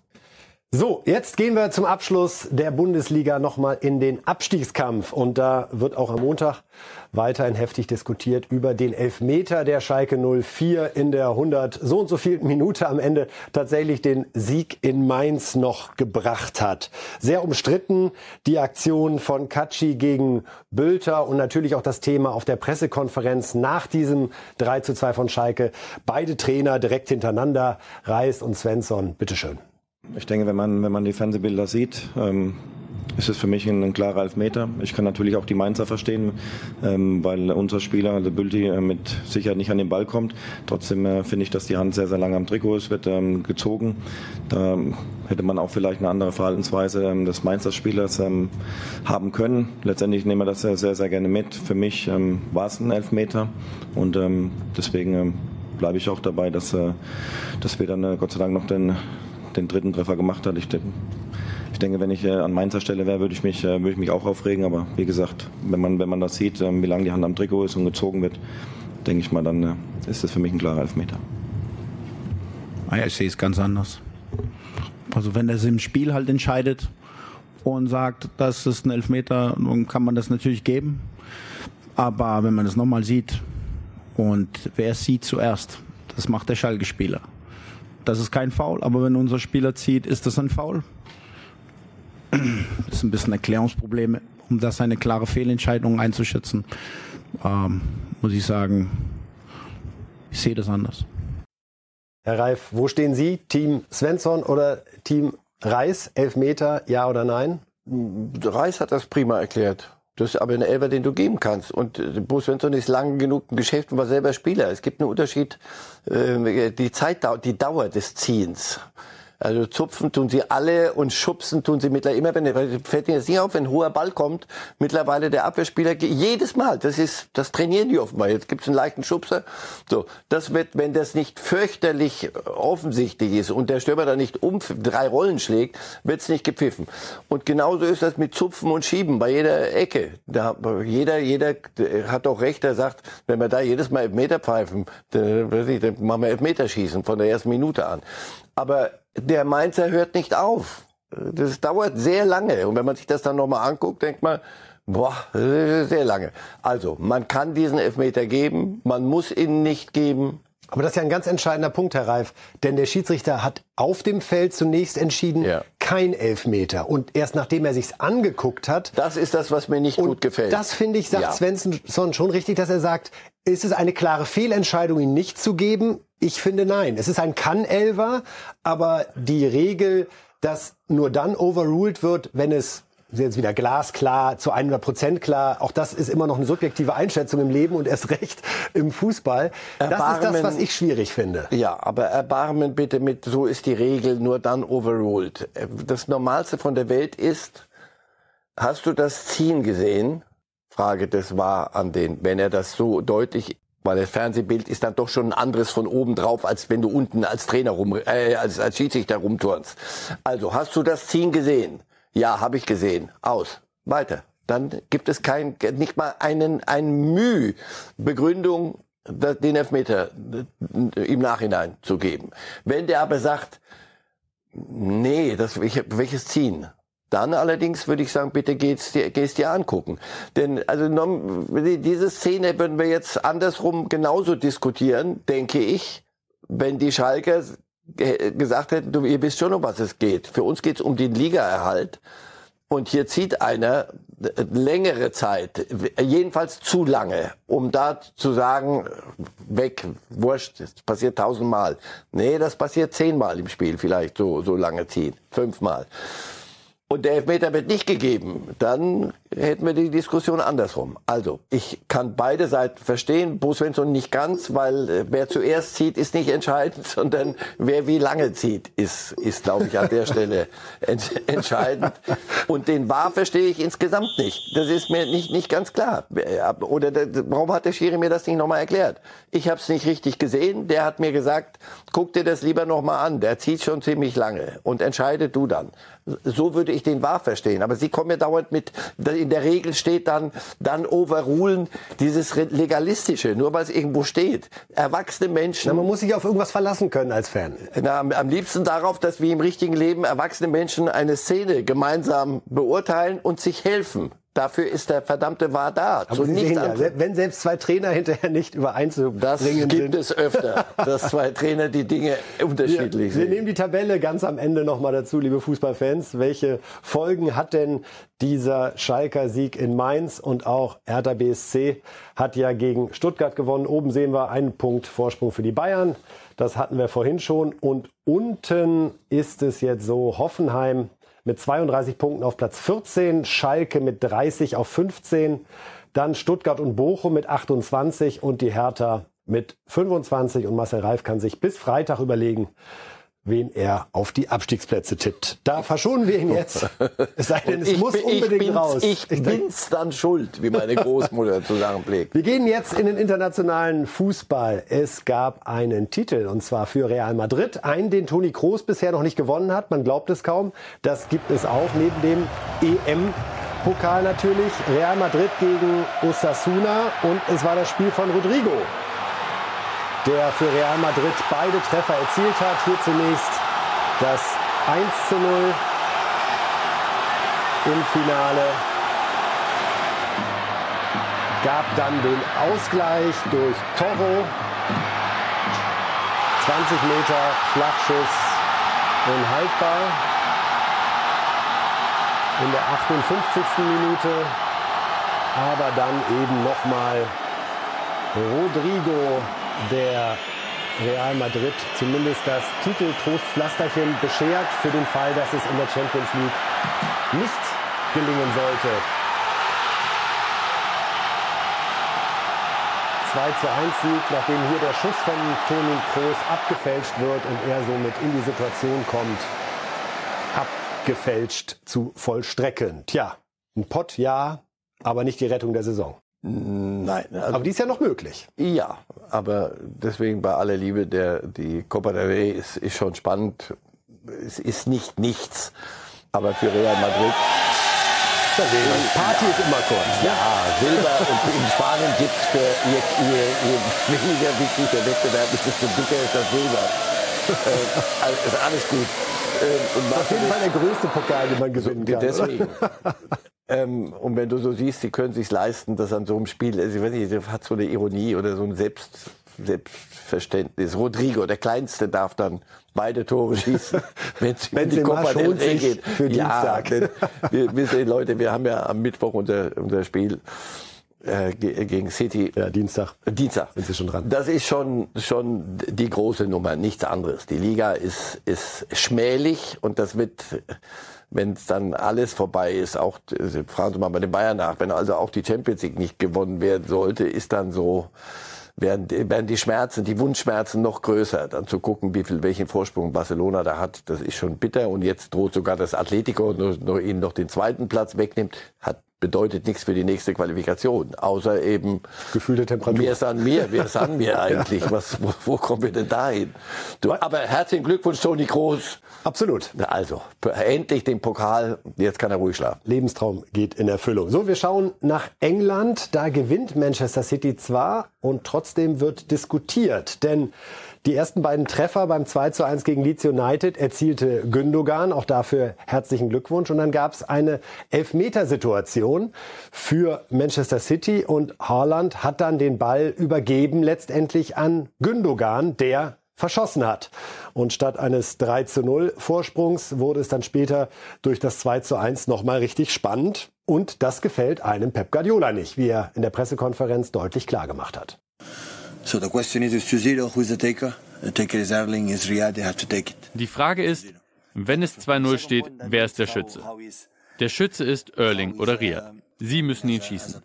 So, jetzt gehen wir zum Abschluss der Bundesliga nochmal in den Abstiegskampf. Und da wird auch am Montag weiterhin heftig diskutiert über den Elfmeter der Schalke 04 in der 100 so und so viel Minute am Ende tatsächlich den Sieg in Mainz noch gebracht hat. Sehr umstritten die Aktion von Katschi gegen Bülter und natürlich auch das Thema auf der Pressekonferenz nach diesem 3 zu 2 von Schalke. Beide Trainer direkt hintereinander, Reis und Svensson. Bitteschön. Ich denke, wenn man, wenn man die Fernsehbilder sieht, ähm, ist es für mich ein, ein, klarer Elfmeter. Ich kann natürlich auch die Mainzer verstehen, ähm, weil unser Spieler, also Bülti, äh, mit Sicherheit nicht an den Ball kommt. Trotzdem äh, finde ich, dass die Hand sehr, sehr lange am Trikot ist, wird ähm, gezogen. Da hätte man auch vielleicht eine andere Verhaltensweise ähm, des Mainzer Spielers ähm, haben können. Letztendlich nehmen wir das sehr, sehr, gerne mit. Für mich ähm, war es ein Elfmeter und ähm, deswegen bleibe ich auch dabei, dass, äh, dass wir dann äh, Gott sei Dank noch den den dritten Treffer gemacht hat. Ich Ich denke, wenn ich äh, an Mainzer Stelle wäre, würde ich mich, äh, würde ich mich auch aufregen. Aber wie gesagt, wenn man, wenn man das sieht, ähm, wie lange die Hand am Trikot ist und gezogen wird, denke ich mal, dann äh, ist das für mich ein klarer Elfmeter. Ah ja, ich sehe es ganz anders. Also wenn das im Spiel halt entscheidet und sagt, das ist ein Elfmeter, dann kann man das natürlich geben. Aber wenn man das nochmal sieht und wer sieht zuerst, das macht der Schalke-Spieler. Das ist kein Foul, aber wenn unser Spieler zieht, ist das ein Foul. Das ist ein bisschen Erklärungsprobleme, um das eine klare Fehlentscheidung einzuschätzen. Ähm, muss ich sagen, ich sehe das anders. Herr Reif, wo stehen Sie? Team Svensson oder Team Reis? Elfmeter, ja oder nein? Reis hat das prima erklärt. Das ist aber ein Elfer, den du geben kannst. Und äh, Bo Svensson ist lang genug im Geschäft und war selber Spieler. Es gibt einen Unterschied, äh, die Zeit, die Dauer des Ziehens. Also zupfen tun sie alle und schubsen tun sie mittlerweile immer, wenn fällt mir jetzt nicht auf, wenn ein hoher Ball kommt, mittlerweile der Abwehrspieler jedes Mal, das ist, das trainieren die offenbar. Jetzt gibt es einen leichten Schubser. So, das wird, wenn das nicht fürchterlich offensichtlich ist und der Stürmer da nicht um drei Rollen schlägt, wird es nicht gepfiffen. Und genauso ist das mit Zupfen und Schieben bei jeder Ecke. Da, jeder, jeder hat doch recht, der sagt, wenn wir da jedes Mal Elfmeter pfeifen, dann, dann machen wir Elfmeterschießen von der ersten Minute an. Aber der Mainzer hört nicht auf. Das dauert sehr lange. Und wenn man sich das dann nochmal anguckt, denkt man, boah, sehr lange. Also, man kann diesen Elfmeter geben, man muss ihn nicht geben. Aber das ist ja ein ganz entscheidender Punkt, Herr Reif. Denn der Schiedsrichter hat auf dem Feld zunächst entschieden, ja. kein Elfmeter. Und erst nachdem er sich's angeguckt hat. Das ist das, was mir nicht gut gefällt. Das finde ich, sagt ja. Svensson schon richtig, dass er sagt, ist es eine klare Fehlentscheidung, ihn nicht zu geben? Ich finde nein. Es ist ein Kann-Elver, aber die Regel, dass nur dann overruled wird, wenn es jetzt wieder glasklar, zu 100 Prozent klar. Auch das ist immer noch eine subjektive Einschätzung im Leben und erst recht im Fußball. Erbarmen, das ist das, was ich schwierig finde. Ja, aber Erbarmen bitte mit, so ist die Regel, nur dann overruled. Das Normalste von der Welt ist, hast du das Ziehen gesehen? Frage das war an den, wenn er das so deutlich weil das Fernsehbild ist dann doch schon ein anderes von oben drauf, als wenn du unten als Trainer rum, äh, als, als Schiedsrichter rumturnst. Also, hast du das Ziehen gesehen? Ja, habe ich gesehen. Aus. Weiter. Dann gibt es kein, nicht mal einen, ein Mühe Begründung, den Elfmeter äh, im Nachhinein zu geben. Wenn der aber sagt, nee, das, welches Ziehen? Dann allerdings würde ich sagen, bitte geh's dir, geh's dir angucken. Denn also diese Szene würden wir jetzt andersrum genauso diskutieren, denke ich, wenn die Schalker gesagt hätten, du, ihr wisst schon, um was es geht. Für uns geht es um den Ligaerhalt. Und hier zieht einer längere Zeit, jedenfalls zu lange, um da zu sagen, weg, wurscht, das passiert tausendmal. Nee, das passiert zehnmal im Spiel vielleicht, so, so lange ziehen, fünfmal und der Elfmeter wird nicht gegeben, dann hätten wir die Diskussion andersrum. Also, ich kann beide Seiten verstehen, Bo Svensson nicht ganz, weil äh, wer zuerst zieht, ist nicht entscheidend, sondern wer wie lange zieht, ist, ist glaube ich, an der Stelle ent entscheidend. Und den War verstehe ich insgesamt nicht. Das ist mir nicht, nicht ganz klar. Oder warum hat der Schiri mir das nicht nochmal erklärt? Ich habe es nicht richtig gesehen. Der hat mir gesagt, guck dir das lieber nochmal an. Der zieht schon ziemlich lange und entscheide du dann. So würde ich den wahr verstehen. Aber Sie kommen ja dauernd mit, in der Regel steht dann, dann overrulen dieses Legalistische, nur weil es irgendwo steht. Erwachsene Menschen. Na, man muss sich auf irgendwas verlassen können als Fan. Na, am liebsten darauf, dass wir im richtigen Leben erwachsene Menschen eine Szene gemeinsam beurteilen und sich helfen. Dafür ist der verdammte War da. Aber Sie sehen ja, wenn selbst zwei Trainer hinterher nicht übereinzubringen das gibt sind. es öfter, dass zwei Trainer die Dinge unterschiedlich wir, sehen. Wir nehmen die Tabelle ganz am Ende nochmal dazu, liebe Fußballfans. Welche Folgen hat denn dieser Schalker Sieg in Mainz und auch Hertha BSC hat ja gegen Stuttgart gewonnen. Oben sehen wir einen Punkt Vorsprung für die Bayern. Das hatten wir vorhin schon. Und unten ist es jetzt so, Hoffenheim mit 32 Punkten auf Platz 14, Schalke mit 30 auf 15, dann Stuttgart und Bochum mit 28 und die Hertha mit 25 und Marcel Reif kann sich bis Freitag überlegen, wen er auf die Abstiegsplätze tippt. Da verschonen wir ihn jetzt. Es sei denn, es muss unbedingt ich raus. Ich, ich bin's dann schuld, wie meine Großmutter zu sagen pflegt. Wir gehen jetzt in den internationalen Fußball. Es gab einen Titel und zwar für Real Madrid, einen, den Toni Kroos bisher noch nicht gewonnen hat. Man glaubt es kaum. Das gibt es auch neben dem EM. Pokal natürlich. Real Madrid gegen Osasuna und es war das Spiel von Rodrigo, der für Real Madrid beide Treffer erzielt hat. Hier zunächst das 1 zu 0 im Finale. Gab dann den Ausgleich durch Toro. 20 Meter Flachschuss unhaltbar. In der 58. Minute. Aber dann eben nochmal Rodrigo, der Real Madrid zumindest das Titeltrostpflasterchen beschert für den Fall, dass es in der Champions League nicht gelingen sollte. 2 zu 1 Sieg, nachdem hier der Schuss von Toni Kroos abgefälscht wird und er somit in die Situation kommt, abgefälscht zu vollstrecken. Tja, ein Pott ja, aber nicht die Rettung der Saison. Nein. Also, Aber die ist ja noch möglich. ja, aber deswegen bei aller Liebe, der, die Copa del Rey ist, ist schon spannend. Es ist nicht nichts. Aber für Real Madrid, Party ist immer kurz. ja, Silber und in Spanien gibt es für je, je, je weniger wichtig der Wettbewerb ist, desto dicker ist das Silber. äh, also ist alles gut. Äh, und Auf jeden Fall der größte Pokal, den man gewinnen kann. Deswegen. ähm, und wenn du so siehst, die können sich leisten, dass an so einem Spiel, also ich weiß nicht, der hat so eine Ironie oder so ein Selbst, Selbstverständnis. Rodrigo, der Kleinste, darf dann beide Tore schießen, wenn es um die Copa del Rey geht. für ja, Dienstag. wir, wir sehen Leute, wir haben ja am Mittwoch unser, unser Spiel äh, ge- gegen City. Ja, Dienstag. Dienstag. Sind Sie schon dran? Das ist schon, schon die große Nummer, nichts anderes. Die Liga ist, ist schmählich und das wird, wenn es dann alles vorbei ist, auch, äh, fragen Sie mal bei den Bayern nach, wenn also auch die Champions League nicht gewonnen werden sollte, ist dann so, werden, die- werden die Schmerzen, die Wunschschmerzen noch größer. Dann zu gucken, wie viel, welchen Vorsprung Barcelona da hat, das ist schon bitter. Und jetzt droht sogar das Atletico nur, nur ihnen noch den zweiten Platz wegnimmt, hat bedeutet nichts für die nächste Qualifikation, außer eben Gefühlte Temperatur. Wer ist an mir? Wer ist an mir eigentlich? Was, wo, wo kommen wir denn dahin? Du, aber herzlichen Glückwunsch, Toni Groß. Absolut. Also, endlich den Pokal. Jetzt kann er ruhig schlafen. Lebenstraum geht in Erfüllung. So, wir schauen nach England. Da gewinnt Manchester City zwar und trotzdem wird diskutiert. Denn die ersten beiden Treffer beim 2 zu 1 gegen Leeds United erzielte Gündogan. Auch dafür herzlichen Glückwunsch. Und dann gab es eine Elfmetersituation für Manchester City und Haaland hat dann den Ball übergeben letztendlich an Gündogan, der verschossen hat. Und statt eines 3 zu 0 Vorsprungs wurde es dann später durch das 2 zu 1 nochmal richtig spannend. Und das gefällt einem Pep Guardiola nicht, wie er in der Pressekonferenz deutlich klar gemacht hat. So the question is, it's 2-0, who's the taker? The taker is Erling, is Riyad, they have to take it. Die Frage ist, wenn es 2-0 steht, wer ist der Schütze? Der Schütze ist Erling oder Riyad. Sie müssen ihn schießen.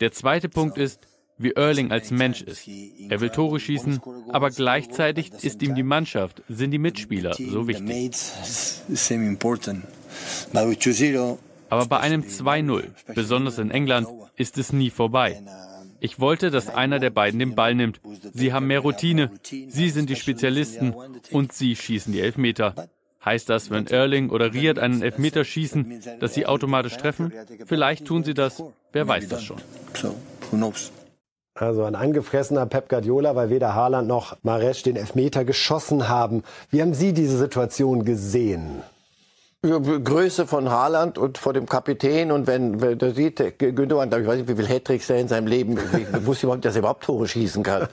Der zweite Punkt ist, wie Erling als Mensch ist. Er will Tore schießen, aber gleichzeitig ist ihm die Mannschaft, sind die Mitspieler so wichtig. mates, is same important. But with 2-0, Aber bei einem 2-0, besonders in England, ist es nie vorbei. Ich wollte, dass einer der beiden den Ball nimmt. Sie haben mehr Routine, sie sind die Spezialisten und sie schießen die Elfmeter. Heißt das, wenn Erling oder Riyad einen Elfmeter schießen, dass sie automatisch treffen? Vielleicht tun sie das, wer weiß das schon. so who knows? Also ein angefressener Pep Guardiola, weil weder Haaland noch Mares den Elfmeter geschossen haben. Wie haben Sie diese Situation gesehen? Größe von Haaland und vor dem Kapitän und wenn, wenn der sieht, Gündogan, ich weiß nicht, wie viel Hattricks er in seinem Leben, ich wusste überhaupt, dass er überhaupt Tore schießen kann.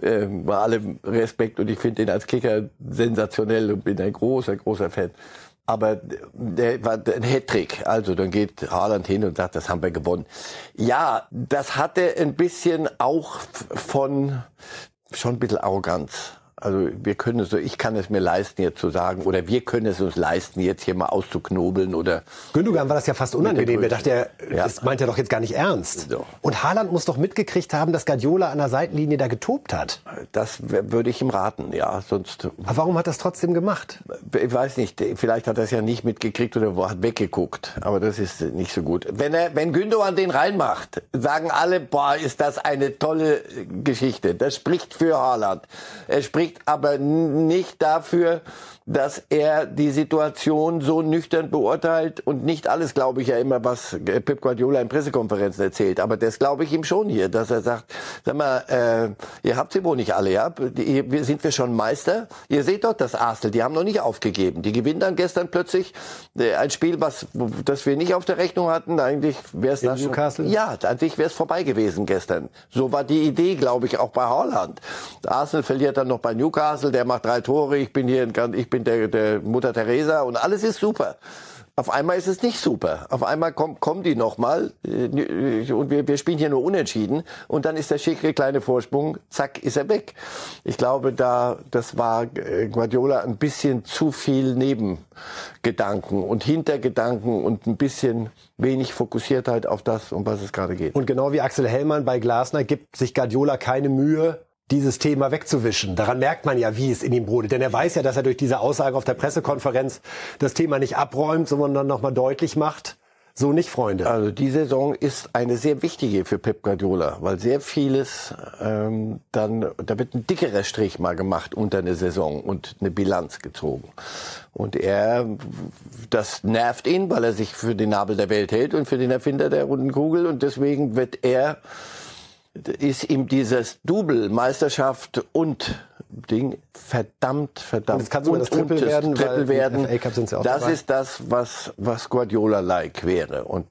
Ähm, bei allem Respekt und ich finde ihn als Kicker sensationell und bin ein großer, großer Fan. Aber der war ein Hattrick. Also dann geht Haaland hin und sagt, das haben wir gewonnen. Ja, das hatte ein bisschen auch von schon ein bisschen Arroganz. Also wir können es so, ich kann es mir leisten jetzt zu sagen, oder wir können es uns leisten, jetzt hier mal auszuknobeln oder. Gündogan war das ja fast unangenehm. Er dachte, er, Ja. das meint er doch jetzt gar nicht ernst. So. Und Haaland muss doch mitgekriegt haben, dass Guardiola an der Seitenlinie da getobt hat. Das würde ich ihm raten, ja. Sonst, Aber warum hat er es trotzdem gemacht? ich weiß nicht, vielleicht hat er es ja nicht mitgekriegt oder hat weggeguckt. Aber das ist nicht so gut. Wenn er, wenn Gündogan den reinmacht, sagen alle, boah, ist das eine tolle Geschichte. Das spricht für Haaland. Er spricht aber n- nicht dafür, dass er die Situation so nüchtern beurteilt und nicht alles glaube ich ja immer, was Pep Guardiola in Pressekonferenzen erzählt. Aber das glaube ich ihm schon hier, dass er sagt, sag mal, äh, ihr habt sie wohl nicht alle, ja? Die, wir, sind wir schon Meister? Ihr seht doch das Arsenal, die haben noch nicht aufgegeben. Die gewinnen dann gestern plötzlich äh, ein Spiel, was das wir nicht auf der Rechnung hatten. Eigentlich wäre es Newcastle? Ja, eigentlich wäre es vorbei gewesen gestern. So war die Idee, glaube ich, auch bei Holland. Arsenal verliert dann noch bei Newcastle, der macht drei Tore, ich bin hier, ganz- ich bin der, der Mutter Teresa und alles ist super. Auf einmal ist es nicht super. Auf einmal kommen, kommen die nochmal und wir, wir spielen hier nur unentschieden und dann ist der schickere kleine Vorsprung, zack, ist er weg. Ich glaube, da das war äh, Guardiola ein bisschen zu viel Nebengedanken und Hintergedanken und ein bisschen wenig Fokussiertheit auf das, um was es gerade geht. Und genau wie Axel Hellmann bei Glasner gibt sich Guardiola keine Mühe, dieses Thema wegzuwischen. Daran merkt man ja, wie es in ihm brodelt. Denn er weiß ja, dass er durch diese Aussage auf der Pressekonferenz das Thema nicht abräumt, sondern dann nochmal deutlich macht, so nicht, Freunde. Also die Saison ist eine sehr wichtige für Pep Guardiola, weil sehr vieles ähm, dann, da wird ein dickerer Strich mal gemacht unter eine Saison und eine Bilanz gezogen. Und er, das nervt ihn, weil er sich für den Nabel der Welt hält und für den Erfinder der runden Kugel und deswegen wird er ist ihm dieses Double Meisterschaft und Ding verdammt verdammt Und es kann sogar das Triple das werden, Triple werden. Auch das dabei. ist das was was Guardiola like wäre und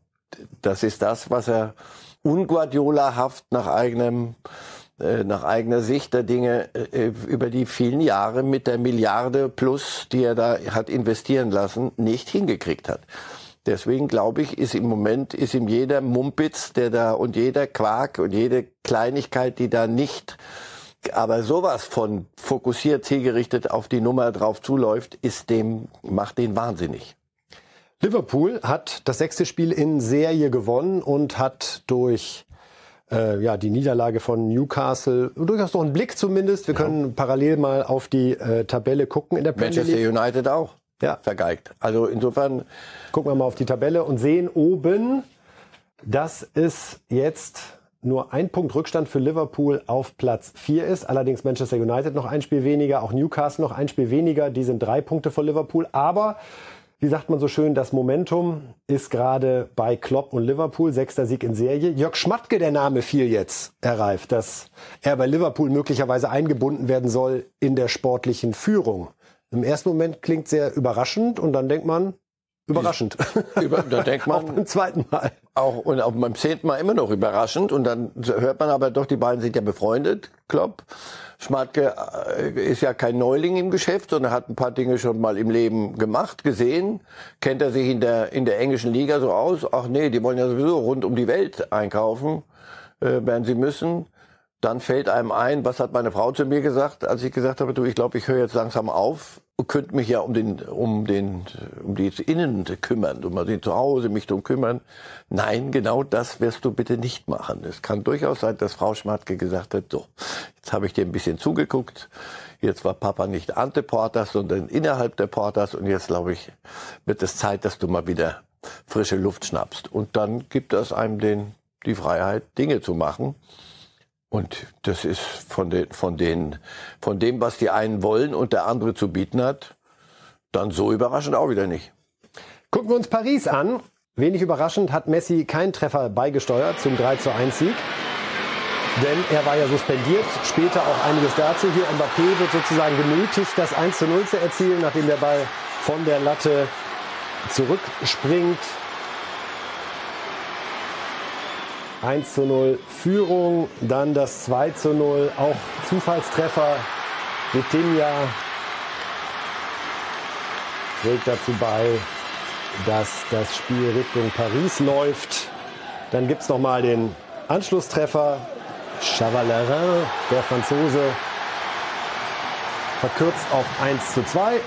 das ist das was er unguardiolahaft nach eigenem äh, nach eigener Sicht der Dinge äh, über die vielen Jahre mit der Milliarde plus, die er da hat investieren lassen, nicht hingekriegt hat. Deswegen glaube ich, ist im Moment, ist ihm jeder Mumpitz, der da und jeder Quark und jede Kleinigkeit, die da nicht, aber sowas von fokussiert, zielgerichtet auf die Nummer drauf zuläuft, ist dem, macht den wahnsinnig. Liverpool hat das sechste Spiel in Serie gewonnen und hat durch äh, ja, die Niederlage von Newcastle durchaus noch einen Blick zumindest. Wir können parallel mal auf die äh, Tabelle gucken in der Premier Manchester League. United auch. Ja. Vergeigt. Also insofern. Gucken wir mal auf die Tabelle und sehen oben, dass es jetzt nur ein Punkt Rückstand für Liverpool auf Platz 4 ist. Allerdings Manchester United noch ein Spiel weniger, auch Newcastle noch ein Spiel weniger. Die sind drei Punkte vor Liverpool. Aber wie sagt man so schön, das Momentum ist gerade bei Klopp und Liverpool. Sechster Sieg in Serie. Jörg Schmatke, der Name fiel jetzt, Herr dass er bei Liverpool möglicherweise eingebunden werden soll in der sportlichen Führung. Im ersten Moment klingt sehr überraschend und dann denkt man, überraschend. Über, da denkt Auch man, beim zweiten Mal. auch und auch beim zehnten Mal immer noch überraschend und dann hört man aber doch, die beiden sind ja befreundet, Klopp. Schmatke äh, ist ja kein Neuling im Geschäft, sondern hat ein paar Dinge schon mal im Leben gemacht, gesehen. Kennt er sich in der, in der englischen Liga so aus? Ach nee, die wollen ja sowieso rund um die Welt einkaufen, äh, werden sie müssen. Dann fällt einem ein, was hat meine Frau zu mir gesagt, als ich gesagt habe, du, ich glaube, ich höre jetzt langsam auf könnte mich ja um den, um den, um die Innen kümmern, um den zu Hause mich drum kümmern. Nein, genau das wirst du bitte nicht machen. Es kann durchaus sein, dass Frau Schmatke gesagt hat, so, jetzt habe ich dir ein bisschen zugeguckt. Jetzt war Papa nicht ante Portas, sondern innerhalb der Portas und jetzt glaube ich, wird es Zeit, dass du mal wieder frische Luft schnappst. Und dann gibt es einem den, die Freiheit, Dinge zu machen. Und das ist von, den, von, den, von dem, was die einen wollen und der andere zu bieten hat, dann so überraschend auch wieder nicht. Gucken wir uns Paris an. Wenig überraschend hat Messi keinen Treffer beigesteuert zum 3 zu 1 Sieg. Denn er war ja suspendiert. Später auch einiges dazu. Hier Mbappé wird sozusagen genötigt, das 1 zu 0 zu erzielen, nachdem der Ball von der Latte zurückspringt. 1 zu 0 Führung, dann das 2 zu 0, auch Zufallstreffer. Vitinha trägt dazu bei, dass das Spiel Richtung Paris läuft. Dann gibt es nochmal den Anschlusstreffer. Chavalerin, der Franzose, verkürzt auf 1 zu 2.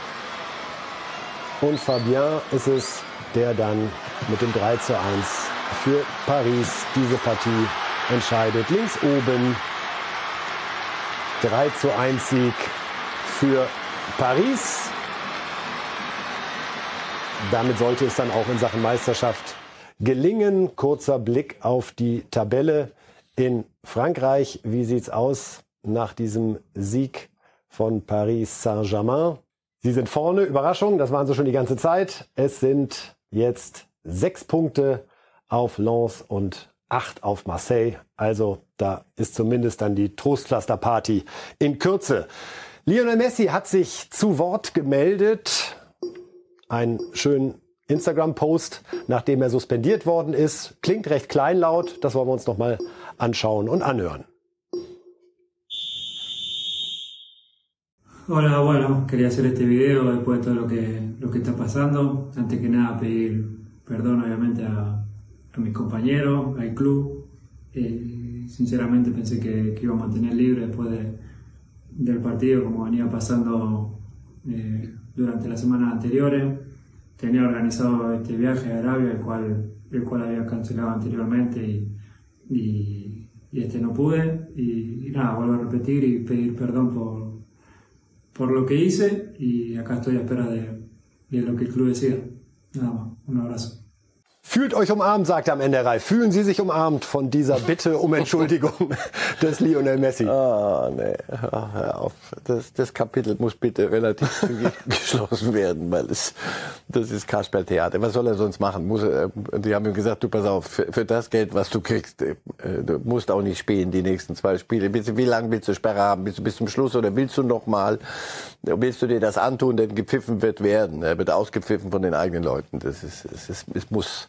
Und Fabien ist es, der dann mit dem 3 zu 1 für Paris diese Partie entscheidet. Links oben 3 zu 1 Sieg für Paris. Damit sollte es dann auch in Sachen Meisterschaft gelingen. Kurzer Blick auf die Tabelle in Frankreich. Wie sieht's aus nach diesem Sieg von Paris Saint-Germain? Sie sind vorne, Überraschung, das waren sie schon die ganze Zeit. Es sind jetzt sechs Punkte auf Lens und acht auf Marseille. Also da ist zumindest dann die Trostpflaster-Party in Kürze. Lionel Messi hat sich zu Wort gemeldet. Einen schönen Instagram-Post, nachdem er suspendiert worden ist. Klingt recht kleinlaut. Das wollen wir uns nochmal anschauen und anhören. Hola, bueno, quería hacer este video después de todo lo que, lo que está pasando. Antes que nada pedir perdón obviamente a, a mis compañeros, al club. Sinceramente pensé que, iba a mantener libre después de, del partido como venía pasando eh, durante las semanas anteriores. Tenía organizado este viaje a Arabia, el cual, el cual había cancelado anteriormente y este no pude. Y, y, nada, vuelvo a repetir y pedir perdón por, por lo que hice y acá estoy a espera de, de lo que el club decida. Nada más, un abrazo. Fühlt euch umarmt, sagt er am Ende Ralf. Fühlen Sie sich umarmt von dieser Bitte um Entschuldigung des Lionel Messi? Ah, nee. Ach, hör auf. Das, das Kapitel muss bitte relativ zügig geschlossen werden, weil es, das ist Kasperltheater. Was soll er sonst machen? Muss er, die haben ihm gesagt, du pass auf, für, für das Geld, was du kriegst, äh, du musst auch nicht spielen, die nächsten zwei Spiele. Wie lange willst du Sperre haben? Bis, bis zum Schluss oder willst du noch mal? Willst du dir das antun, denn gepfiffen wird werden? Er wird ausgepfiffen von den eigenen Leuten. Das ist, es, ist, es muss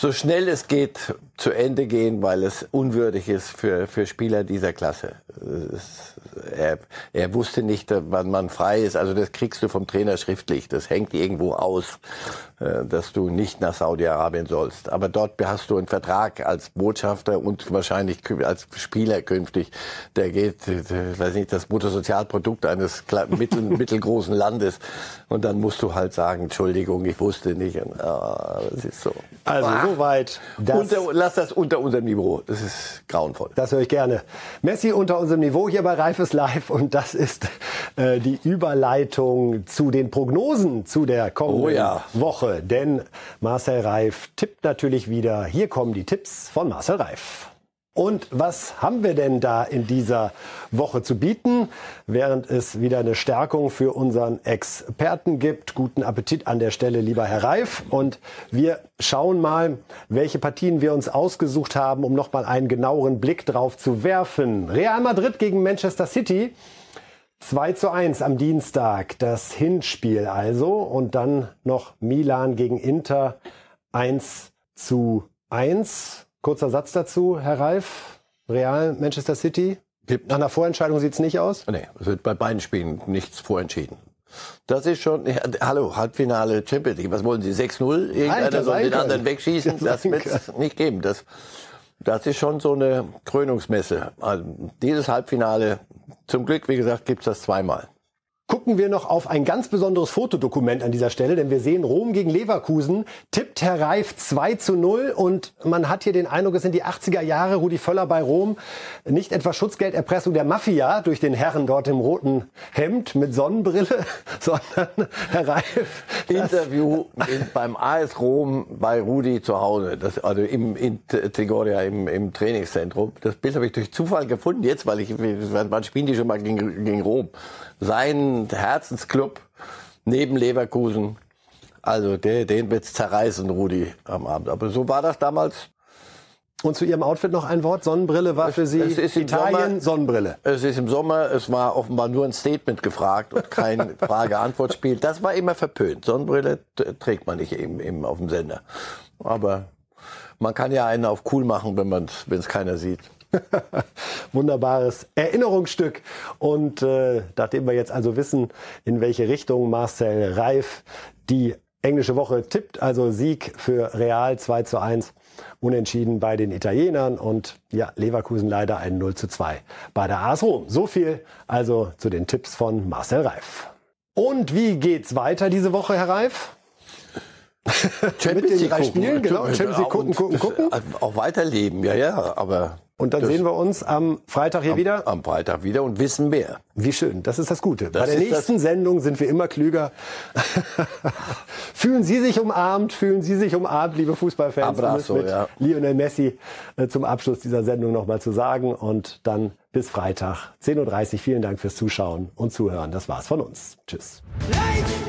so schnell es geht zu Ende gehen, weil es unwürdig ist für, für Spieler dieser Klasse. Er, er wusste nicht, wann man frei ist. Also das kriegst du vom Trainer schriftlich. Das hängt irgendwo aus, äh, dass du nicht nach Saudi-Arabien sollst. Aber dort hast du einen Vertrag als Botschafter und wahrscheinlich als Spieler künftig. Der geht, ich weiß nicht, das Bruttosozialprodukt eines mittel, mittelgroßen Landes. Und dann musst du halt sagen, Entschuldigung, ich wusste nicht. Ah, das ist so. Also ah. soweit. Unter, lass das unter unserem Niveau. Das ist grauenvoll. Das höre ich gerne. Messi unter unserem Niveau hier bei Reifes Live und das ist äh, die Überleitung zu den Prognosen zu der kommenden oh ja. Woche. Denn Marcel Reif tippt natürlich wieder. Hier kommen die Tipps von Marcel Reif. Und was haben wir denn da in dieser Woche zu bieten? Während es wieder eine Stärkung für unseren Experten gibt. Guten Appetit an der Stelle, lieber Herr Reif. Und wir schauen mal, welche Partien wir uns ausgesucht haben, um nochmal einen genaueren Blick drauf zu werfen. Real Madrid gegen Manchester City. 2 zu 1 am Dienstag, das Hinspiel also. Und dann noch Milan gegen Inter 1 zu 1. Kurzer Satz dazu, Herr Reif. Real, Manchester City. Nach einer Vorentscheidung sieht es nicht aus? Nee, es wird bei beiden Spielen nichts vorentschieden. Das ist schon, ja, hallo, Halbfinale Champions League. Was wollen Sie? 6-0? Irgendeiner soll den anderen wegschießen? Das wird es nicht geben. Das, das ist schon so eine Krönungsmesse. Also dieses Halbfinale, zum Glück, wie gesagt, gibt's das zweimal gucken wir noch auf ein ganz besonderes Fotodokument an dieser Stelle, denn wir sehen Rom gegen Leverkusen, tippt Herr Reif 2 zu 0 und man hat hier den Eindruck, es sind die 80er Jahre, Rudi Völler bei Rom, nicht etwa Schutzgelderpressung der Mafia durch den Herren dort im roten Hemd mit Sonnenbrille, sondern Herr Reif. Interview in, beim AS Rom bei Rudi zu Hause, das, also im, in Trigoria im, im Trainingszentrum. Das Bild habe ich durch Zufall gefunden jetzt, weil ich, wann spielen die schon mal gegen, gegen Rom? sein Herzensclub neben Leverkusen. Also der, den wird's zerreißen, Rudi, am Abend. Aber so war das damals. Und zu Ihrem Outfit noch ein Wort. Sonnenbrille war für Sie es Italien, Sommer, Sonnenbrille. Es ist im Sommer, es war offenbar nur ein Statement gefragt und kein Frage-Antwort-Spiel. Das war immer verpönt. Sonnenbrille trägt man nicht eben, eben auf dem Sender. Aber man kann ja einen auf cool machen, wenn es keiner sieht. Wunderbares Erinnerungsstück. Und äh, nachdem wir jetzt also wissen, in welche Richtung Marcel Reif die englische Woche tippt, also Sieg für Real 2 zu 1, Unentschieden bei den Italienern und ja, Leverkusen leider ein 0 zu 2 bei der AS Rom. So viel also zu den Tipps von Marcel Reif. Und wie geht's weiter diese Woche, Herr Reif? Champions Mit den League drei gucken. Spielen, genau. Champions League gucken, gucken, gucken. Auch weiterleben, ja, ja, aber. Und dann das- sehen wir uns am Freitag hier am, wieder. Am Freitag wieder und wissen mehr. Wie schön, das ist das Gute. Das Bei der nächsten Sendung sind wir immer klüger. fühlen Sie sich umarmt, fühlen Sie sich umarmt, liebe Fußballfans, um Abrazo, mit ja. Lionel Messi äh, zum Abschluss dieser Sendung nochmal zu sagen. Und dann bis Freitag, 10.30 Uhr. Vielen Dank fürs Zuschauen und Zuhören. Das war's von uns. Tschüss. Lights